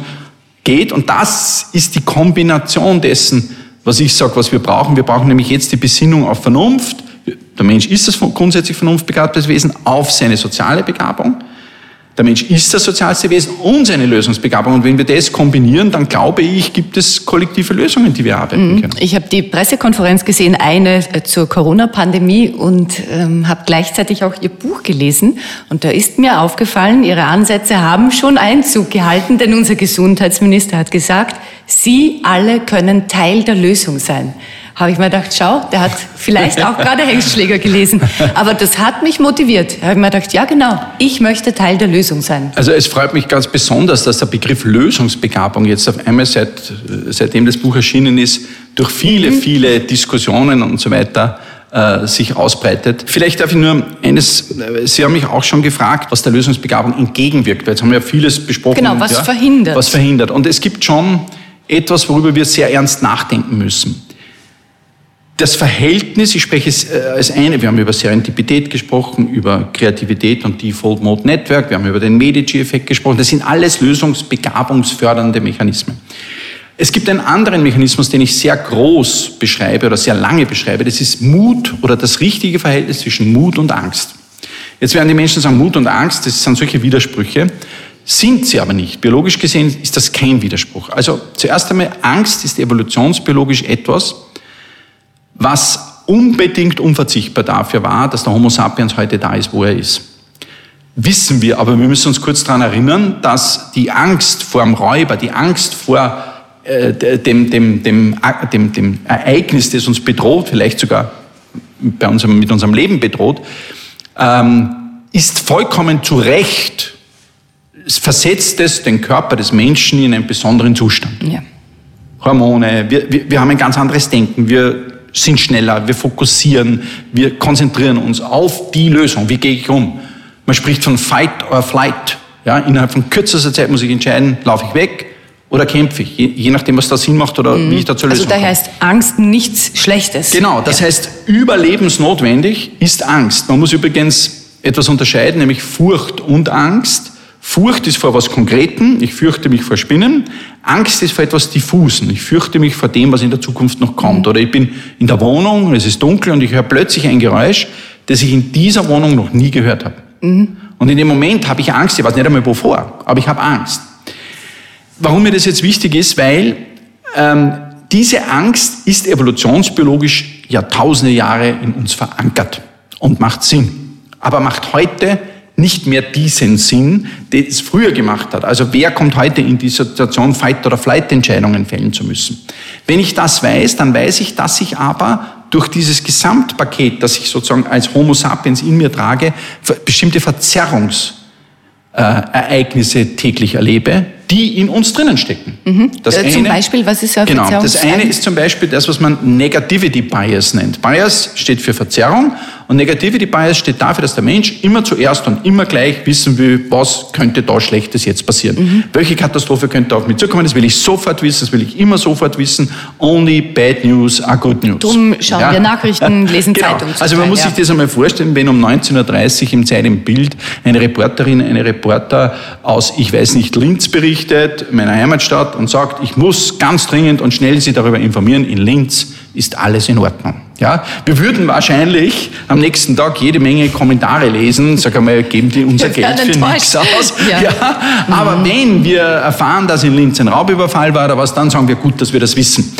geht. Und das ist die Kombination dessen, was ich sage, was wir brauchen. Wir brauchen nämlich jetzt die Besinnung auf Vernunft, der Mensch ist das grundsätzlich vernunftbegabtes Wesen auf seine soziale Begabung. Der Mensch ist das sozialste Wesen und seine Lösungsbegabung. Und wenn wir das kombinieren, dann glaube ich, gibt es kollektive Lösungen, die wir arbeiten mhm. können. Ich habe die Pressekonferenz gesehen, eine äh, zur Corona-Pandemie und ähm, habe gleichzeitig auch Ihr Buch gelesen. Und da ist mir aufgefallen, Ihre Ansätze haben schon Einzug gehalten, denn unser Gesundheitsminister hat gesagt, Sie alle können Teil der Lösung sein habe ich mir gedacht, schau, der hat vielleicht auch gerade Hengstschläger gelesen. Aber das hat mich motiviert. Da habe ich mir gedacht, ja genau, ich möchte Teil der Lösung sein. Also es freut mich ganz besonders, dass der Begriff Lösungsbegabung jetzt auf einmal, seit, seitdem das Buch erschienen ist, durch viele, mhm. viele Diskussionen und so weiter äh, sich ausbreitet. Vielleicht darf ich nur eines, äh, Sie haben mich auch schon gefragt, was der Lösungsbegabung entgegenwirkt, weil jetzt haben wir ja vieles besprochen. Genau, was ja, verhindert. Was verhindert. Und es gibt schon etwas, worüber wir sehr ernst nachdenken müssen das Verhältnis, ich spreche es äh, als eine, wir haben über Serendipität gesprochen, über Kreativität und Default Mode Network, wir haben über den Medici-Effekt gesprochen, das sind alles lösungsbegabungsfördernde Mechanismen. Es gibt einen anderen Mechanismus, den ich sehr groß beschreibe oder sehr lange beschreibe, das ist Mut oder das richtige Verhältnis zwischen Mut und Angst. Jetzt werden die Menschen sagen, Mut und Angst, das sind solche Widersprüche, sind sie aber nicht. Biologisch gesehen ist das kein Widerspruch. Also zuerst einmal, Angst ist evolutionsbiologisch etwas, was unbedingt unverzichtbar dafür war, dass der Homo sapiens heute da ist, wo er ist. Wissen wir, aber wir müssen uns kurz daran erinnern, dass die Angst vor dem Räuber, die Angst vor äh, dem, dem, dem, dem, dem Ereignis, das uns bedroht, vielleicht sogar bei unserem, mit unserem Leben bedroht, ähm, ist vollkommen zu Recht, versetzt es den Körper des Menschen in einen besonderen Zustand. Ja. Hormone, wir, wir, wir haben ein ganz anderes Denken, wir sind schneller, wir fokussieren, wir konzentrieren uns auf die Lösung. Wie gehe ich um? Man spricht von Fight or Flight. Ja, innerhalb von kürzester Zeit muss ich entscheiden, laufe ich weg oder kämpfe ich, je, je nachdem, was da Sinn macht oder mhm. wie ich da zur Lösung Also da heißt Angst nichts Schlechtes. Genau, das ja. heißt, überlebensnotwendig ist Angst. Man muss übrigens etwas unterscheiden, nämlich Furcht und Angst. Furcht ist vor was Konkreten, ich fürchte mich vor Spinnen. Angst ist vor etwas Diffusen, ich fürchte mich vor dem, was in der Zukunft noch kommt. Oder ich bin in der Wohnung, es ist dunkel und ich höre plötzlich ein Geräusch, das ich in dieser Wohnung noch nie gehört habe. Mhm. Und in dem Moment habe ich Angst, ich weiß nicht einmal wovor, aber ich habe Angst. Warum mir das jetzt wichtig ist, weil ähm, diese Angst ist evolutionsbiologisch Jahrtausende Jahre in uns verankert und macht Sinn. Aber macht heute nicht mehr diesen Sinn, den es früher gemacht hat. Also wer kommt heute in die Situation, Fight- oder Flight-Entscheidungen fällen zu müssen? Wenn ich das weiß, dann weiß ich, dass ich aber durch dieses Gesamtpaket, das ich sozusagen als Homo sapiens in mir trage, bestimmte Verzerrungsereignisse täglich erlebe, die in uns drinnen stecken. Mhm. Das äh, zum eine, Beispiel, was ist eine Genau, das eine ist zum Beispiel das, was man Negativity Bias nennt. Bias steht für Verzerrung und Negativity Bias steht dafür, dass der Mensch immer zuerst und immer gleich wissen will, was könnte da Schlechtes jetzt passieren. Mhm. Welche Katastrophe könnte auf mich zukommen? Das will ich sofort wissen, das will ich immer sofort wissen. Only bad news are good news. Drum schauen ja? wir Nachrichten, lesen genau. Zeitungen. Also man muss ja. sich das einmal vorstellen, wenn um 19.30 Uhr im Zeit im Bild eine Reporterin, eine Reporter aus, ich weiß nicht, Linz berichtet, meiner Heimatstadt, und sagt, ich muss ganz dringend und schnell Sie darüber informieren, in Linz ist alles in Ordnung. Ja, wir würden wahrscheinlich am nächsten Tag jede Menge Kommentare lesen, sag einmal, geben die unser Geld für nichts aus. Ja. ja aber mhm. wenn wir erfahren, dass in Linz ein Raubüberfall war oder was, dann sagen wir gut, dass wir das wissen.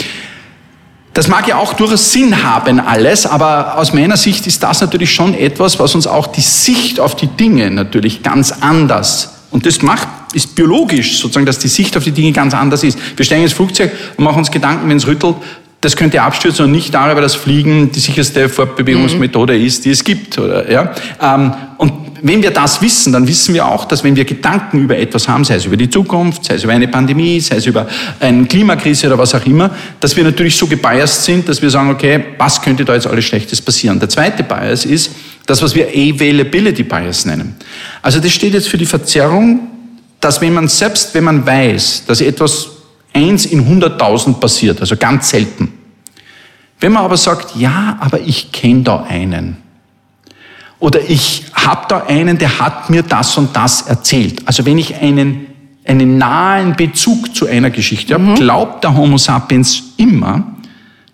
Das mag ja auch durchaus Sinn haben alles, aber aus meiner Sicht ist das natürlich schon etwas, was uns auch die Sicht auf die Dinge natürlich ganz anders und das macht, ist biologisch sozusagen, dass die Sicht auf die Dinge ganz anders ist. Wir steigen ins Flugzeug und machen uns Gedanken, wenn es rüttelt, das könnte abstürzen und nicht darüber, dass Fliegen die sicherste Fortbewegungsmethode mhm. ist, die es gibt. Oder, ja? Ähm, und wenn wir das wissen, dann wissen wir auch, dass wenn wir Gedanken über etwas haben, sei es über die Zukunft, sei es über eine Pandemie, sei es über eine Klimakrise oder was auch immer, dass wir natürlich so gebiased sind, dass wir sagen, okay, was könnte da jetzt alles Schlechtes passieren? Der zweite Bias ist das, was wir Availability Bias nennen. Also das steht jetzt für die Verzerrung, dass wenn man selbst, wenn man weiß, dass etwas eins in 100.000 passiert, also ganz selten. Wenn man aber sagt, ja, aber ich kenne da einen. Oder ich habe da einen, der hat mir das und das erzählt. Also wenn ich einen, einen nahen Bezug zu einer Geschichte mhm. habe, glaubt der Homo sapiens immer,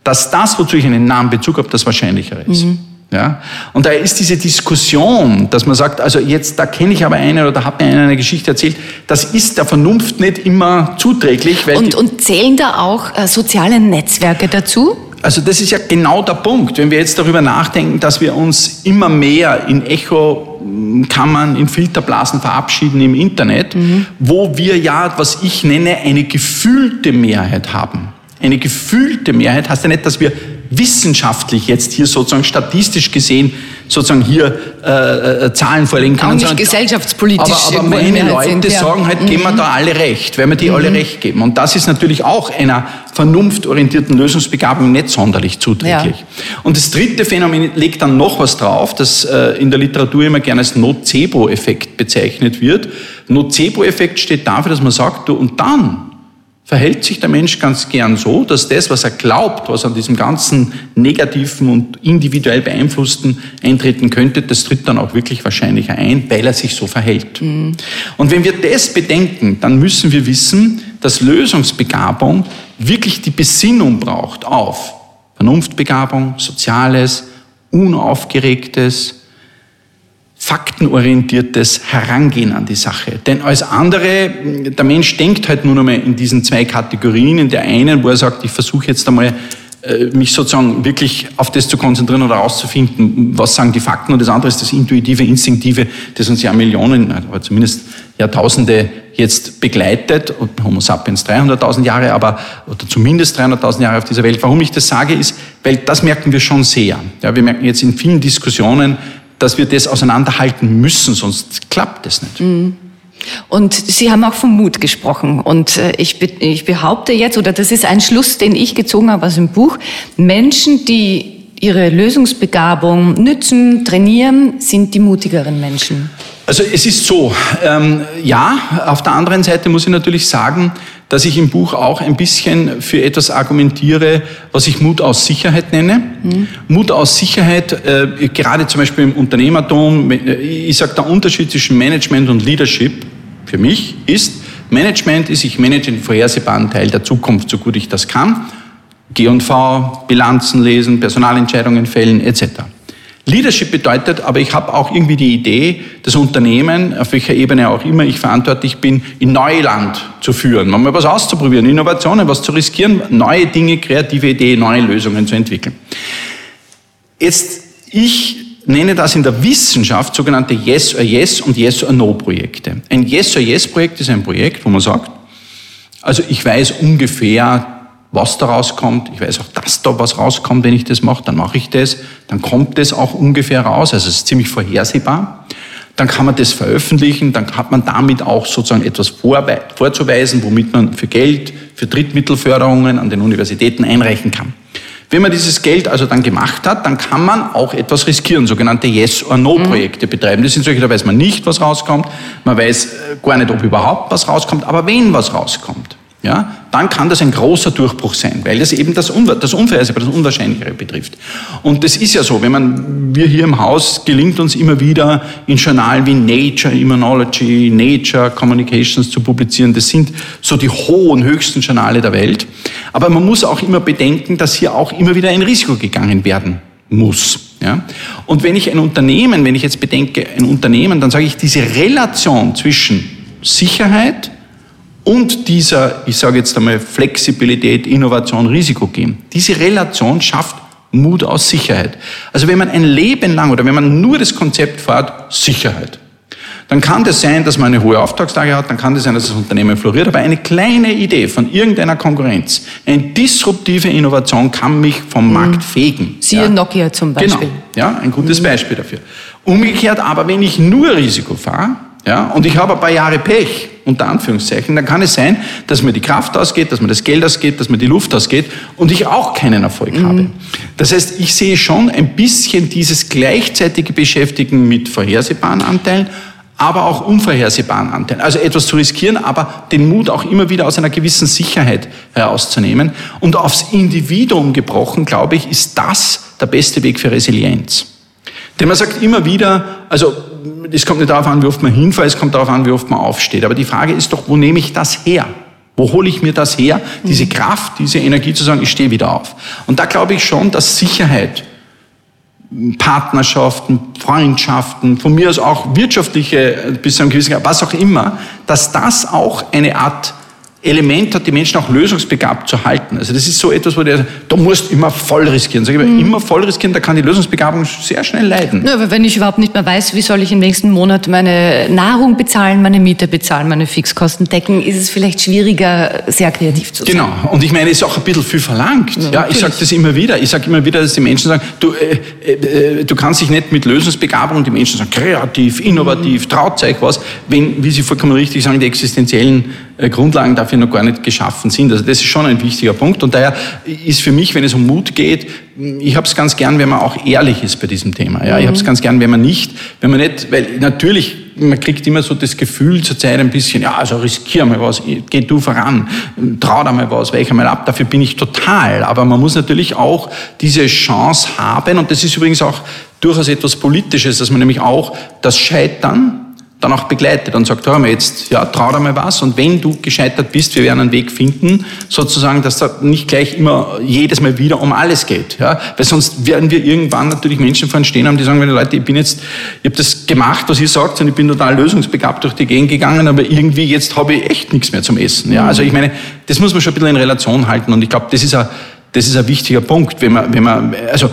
dass das, wozu ich einen nahen Bezug habe, das Wahrscheinlichere ist. Mhm. Ja? Und da ist diese Diskussion, dass man sagt, also jetzt, da kenne ich aber einen oder da hat mir einer eine Geschichte erzählt, das ist der Vernunft nicht immer zuträglich. Und, und zählen da auch äh, soziale Netzwerke dazu? Also das ist ja genau der Punkt, wenn wir jetzt darüber nachdenken, dass wir uns immer mehr in Echo-Kammern, in Filterblasen verabschieden im Internet, mhm. wo wir ja, was ich nenne, eine gefühlte Mehrheit haben. Eine gefühlte Mehrheit heißt ja nicht, dass wir wissenschaftlich jetzt hier sozusagen statistisch gesehen sozusagen hier äh, äh, Zahlen vorlegen kann. Auch nicht gesellschaftspolitisch. Aber, aber meine Leute sind, ja. sagen halt, mhm. geben wir da alle recht, weil wir die mhm. alle recht geben. Und das ist natürlich auch einer vernunftorientierten Lösungsbegabung nicht sonderlich zuträglich. Ja. Und das dritte Phänomen legt dann noch was drauf, das äh, in der Literatur immer gerne als Nocebo-Effekt bezeichnet wird. Nocebo-Effekt steht dafür, dass man sagt, du, und dann verhält sich der Mensch ganz gern so, dass das, was er glaubt, was an diesem ganzen negativen und individuell beeinflussten eintreten könnte, das tritt dann auch wirklich wahrscheinlicher ein, weil er sich so verhält. Mhm. Und wenn wir das bedenken, dann müssen wir wissen, dass Lösungsbegabung wirklich die Besinnung braucht auf Vernunftbegabung, Soziales, Unaufgeregtes, faktenorientiertes Herangehen an die Sache. Denn als andere, der Mensch denkt halt nur noch mal in diesen zwei Kategorien. In der einen, wo er sagt, ich versuche jetzt einmal äh, mich sozusagen wirklich auf das zu konzentrieren oder herauszufinden, was sagen die Fakten. Und das andere ist das intuitive, instinktive, das uns ja Millionen, oder zumindest Jahrtausende jetzt begleitet. Homo sapiens 300.000 Jahre, aber, oder zumindest 300.000 Jahre auf dieser Welt. Warum ich das sage, ist, weil das merken wir schon sehr. Ja, wir merken jetzt in vielen Diskussionen, dass wir das auseinanderhalten müssen, sonst klappt das nicht. Mhm. Und Sie haben auch vom Mut gesprochen. Und äh, ich, ich behaupte jetzt, oder das ist ein Schluss, den ich gezogen habe aus dem Buch, Menschen, die ihre Lösungsbegabung nützen, trainieren, sind die mutigeren Menschen. Also es ist so, ähm, ja, auf der anderen Seite muss ich natürlich sagen, dass ich im Buch auch ein bisschen für etwas argumentiere, was ich Mut aus Sicherheit nenne. Mhm. Mut aus Sicherheit, äh, gerade zum Beispiel im Unternehmertum, ich sage, der Unterschied zwischen Management und Leadership für mich ist, Management ist, ich manage den vorhersehbaren Teil der Zukunft, so gut ich das kann. G&V, Bilanzen lesen, Personalentscheidungen fällen etc. Leadership bedeutet, aber ich habe auch irgendwie die Idee, das Unternehmen, auf welcher Ebene auch immer ich verantwortlich bin, in Neuland zu führen, mal was auszuprobieren, Innovationen, was zu riskieren, neue Dinge, kreative Ideen, neue Lösungen zu entwickeln. Jetzt, ich nenne das in der Wissenschaft sogenannte Yes or Yes und Yes or No Projekte. Ein Yes or Yes Projekt ist ein Projekt, wo man sagt, also ich weiß ungefähr, was da rauskommt. Ich weiß auch, dass da was rauskommt, wenn ich das mache. Dann mache ich das. Dann kommt das auch ungefähr raus. Also es ist ziemlich vorhersehbar. Dann kann man das veröffentlichen. Dann hat man damit auch sozusagen etwas vorzuweisen, womit man für Geld, für Drittmittelförderungen an den Universitäten einreichen kann. Wenn man dieses Geld also dann gemacht hat, dann kann man auch etwas riskieren, sogenannte Yes-or-No-Projekte mhm. betreiben. Das sind solche, da weiß man nicht, was rauskommt. Man weiß äh, gar nicht, ob überhaupt was rauskommt, aber wenn was rauskommt, ja, dann kann das ein großer Durchbruch sein, weil das eben das, Unver das Unvorhersehbare, das Unwahrscheinlichere betrifft. Und das ist ja so, wenn man, wir hier im Haus gelingt uns immer wieder in Journalen wie Nature Immunology, Nature Communications zu publizieren. Das sind so die hohen, höchsten Journale der Welt. Aber man muss auch immer bedenken, dass hier auch immer wieder ein Risiko gegangen werden muss. Ja? Und wenn ich ein Unternehmen, wenn ich jetzt bedenke, ein Unternehmen, dann sage ich, diese Relation zwischen Sicherheit, und dieser, ich sage jetzt einmal, Flexibilität, Innovation, Risiko geben. Diese Relation schafft Mut aus Sicherheit. Also wenn man ein Leben lang oder wenn man nur das Konzept fährt, Sicherheit, dann kann das sein, dass man eine hohe Auftragslage hat, dann kann das sein, dass das Unternehmen floriert, aber eine kleine Idee von irgendeiner Konkurrenz, eine disruptive Innovation kann mich vom mhm. Markt fegen. Siehe ja. Nokia zum Beispiel. Genau, ja, ein gutes mhm. Beispiel dafür. Umgekehrt aber, wenn ich nur Risiko fahre, ja, und ich habe ein paar Jahre Pech, unter Anführungszeichen, dann kann es sein, dass mir die Kraft ausgeht, dass mir das Geld ausgeht, dass mir die Luft ausgeht und ich auch keinen Erfolg mhm. habe. Das heißt, ich sehe schon ein bisschen dieses gleichzeitige Beschäftigen mit vorhersehbaren Anteilen, aber auch unvorhersehbaren Anteilen. Also etwas zu riskieren, aber den Mut auch immer wieder aus einer gewissen Sicherheit herauszunehmen. Und aufs Individuum gebrochen, glaube ich, ist das der beste Weg für Resilienz. Denn man sagt immer wieder, also es kommt nicht darauf an, wie oft man hinfällt, es kommt darauf an, wie oft man aufsteht. Aber die Frage ist doch, wo nehme ich das her? Wo hole ich mir das her? Diese mhm. Kraft, diese Energie zu sagen, ich stehe wieder auf. Und da glaube ich schon, dass Sicherheit Partnerschaften, Freundschaften, von mir aus auch wirtschaftliche, bis zu einem gewissen, was auch immer, dass das auch eine Art Element hat, die Menschen auch lösungsbegabt zu halten. Also das ist so etwas, wo der, du musst immer voll riskieren. Sag ich mhm. immer voll riskieren, da kann die Lösungsbegabung sehr schnell leiden. Ja, aber wenn ich überhaupt nicht mehr weiß, wie soll ich im nächsten Monat meine Nahrung bezahlen, meine Miete bezahlen, meine Fixkosten decken, ist es vielleicht schwieriger, sehr kreativ zu sein. Genau. Und ich meine, es ist auch ein bisschen viel verlangt. Ja, ja ich sage das immer wieder. Ich sage immer wieder, dass die Menschen sagen, du, äh, äh, du kannst dich nicht mit Lösungsbegabung und die Menschen sagen, kreativ, innovativ, mhm. traut euch was, wenn, wie Sie vollkommen richtig sagen, die existenziellen Grundlagen dafür noch gar nicht geschaffen sind. Also das ist schon ein wichtiger Punkt. Und daher ist für mich, wenn es um Mut geht, ich habe es ganz gern, wenn man auch ehrlich ist bei diesem Thema. Ja, ich habe es mhm. ganz gern, wenn man nicht, wenn man nicht, weil natürlich man kriegt immer so das Gefühl zur Zeit ein bisschen, ja, also riskier mal was, geh du voran, trau da mal was, weich mal ab, dafür bin ich total. Aber man muss natürlich auch diese Chance haben und das ist übrigens auch durchaus etwas Politisches, dass man nämlich auch das Scheitern dann auch begleitet und sagt, hör mal jetzt, ja, trau dir mal was und wenn du gescheitert bist, wir werden einen Weg finden, sozusagen, dass da nicht gleich immer jedes Mal wieder um alles geht, ja, weil sonst werden wir irgendwann natürlich Menschen vor uns stehen haben, die sagen, Leute, ich bin jetzt, ich habe das gemacht, was ihr sagt und ich bin total lösungsbegabt durch die Gegend gegangen, aber irgendwie jetzt habe ich echt nichts mehr zum Essen, ja, also ich meine, das muss man schon ein bisschen in Relation halten und ich glaube, das ist ein, das ist ein wichtiger Punkt, wenn man, wenn man, also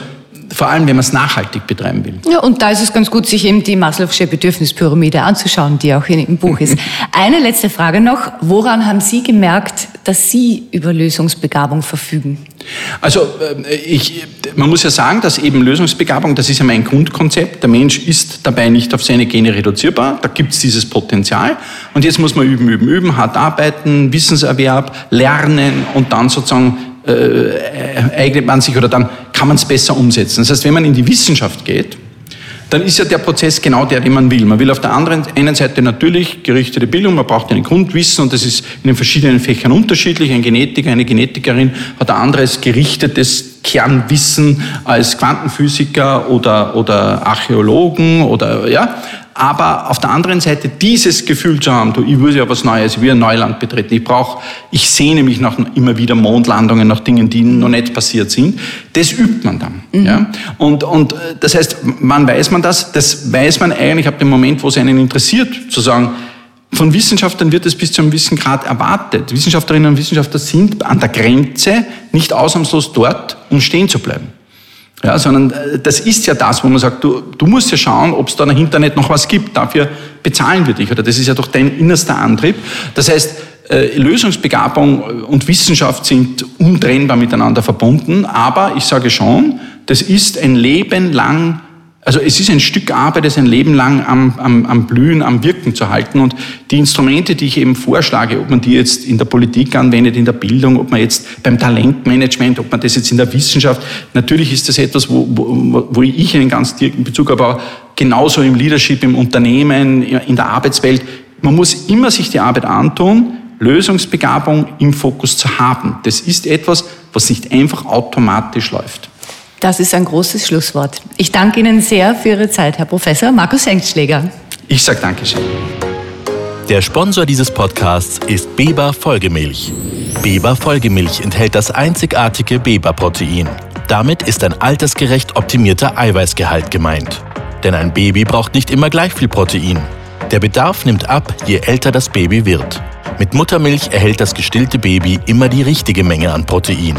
vor allem, wenn man es nachhaltig betreiben will. Ja, und da ist es ganz gut, sich eben die Maslow'sche Bedürfnispyramide anzuschauen, die auch im Buch ist. Eine letzte Frage noch. Woran haben Sie gemerkt, dass Sie über Lösungsbegabung verfügen? Also äh, ich, man muss ja sagen, dass eben Lösungsbegabung, das ist ja mein Grundkonzept. Der Mensch ist dabei nicht auf seine Gene reduzierbar. Da gibt es dieses Potenzial. Und jetzt muss man üben, üben, üben, hart arbeiten, Wissenserwerb, lernen und dann sozusagen äh, eignet man sich oder dann kann man es besser umsetzen. Das heißt, wenn man in die Wissenschaft geht, dann ist ja der Prozess genau der, den man will. Man will auf der anderen einen Seite natürlich gerichtete Bildung, man braucht ein Grundwissen und das ist in den verschiedenen Fächern unterschiedlich. Ein Genetiker, eine Genetikerin hat ein anderes gerichtetes Kernwissen als Quantenphysiker oder, oder Archäologen oder, ja aber auf der anderen Seite dieses Gefühl zu haben, du, ich will ja was Neues, ich will ein Neuland betreten, ich brauche, ich sehne mich nach immer wieder Mondlandungen, nach Dingen, die noch nicht passiert sind, das übt man dann. Mhm. Ja? Und, und äh, das heißt, wann weiß man das? Das weiß man eigentlich ab dem Moment, wo es einen interessiert, zu sagen, von Wissenschaftlern wird es bis zu einem gewissen Grad erwartet. Wissenschaftlerinnen und Wissenschaftler sind an der Grenze nicht ausnahmslos dort, um stehen zu bleiben. Ja, sondern äh, das ist ja das, wo man sagt, du, du musst ja schauen, ob es da dahinter nicht noch was gibt. Dafür bezahlen wir dich. Oder das ist ja doch dein innerster Antrieb. Das heißt, äh, Lösungsbegabung und Wissenschaft sind untrennbar miteinander verbunden. Aber ich sage schon, das ist ein Leben lang also es ist ein Stück Arbeit, es ein Leben lang am, am, am Blühen, am Wirken zu halten. Und die Instrumente, die ich eben vorschlage, ob man die jetzt in der Politik anwendet, in der Bildung, ob man jetzt beim Talentmanagement, ob man das jetzt in der Wissenschaft, natürlich ist das etwas, wo, wo, wo ich einen ganz direkten Bezug habe, aber genauso im Leadership, im Unternehmen, in der Arbeitswelt. Man muss immer sich die Arbeit antun, Lösungsbegabung im Fokus zu haben. Das ist etwas, was nicht einfach automatisch läuft. Das ist ein großes Schlusswort. Ich danke Ihnen sehr für Ihre Zeit, Herr Professor Markus Hengstschläger. Ich sage Dankeschön. Der Sponsor dieses Podcasts ist Beba Folgemilch. Beba Folgemilch enthält das einzigartige Beba-Protein. Damit ist ein altersgerecht optimierter Eiweißgehalt gemeint. Denn ein Baby braucht nicht immer gleich viel Protein. Der Bedarf nimmt ab, je älter das Baby wird. Mit Muttermilch erhält das gestillte Baby immer die richtige Menge an Protein.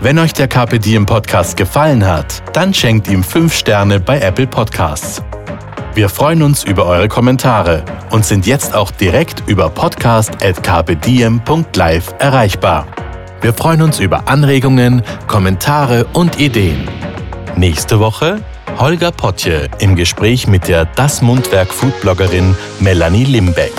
Wenn euch der Carpe Diem Podcast gefallen hat, dann schenkt ihm 5 Sterne bei Apple Podcasts. Wir freuen uns über eure Kommentare und sind jetzt auch direkt über podcast.carpediem.live erreichbar. Wir freuen uns über Anregungen, Kommentare und Ideen. Nächste Woche Holger Potje im Gespräch mit der Das Mundwerk Foodbloggerin Melanie Limbeck.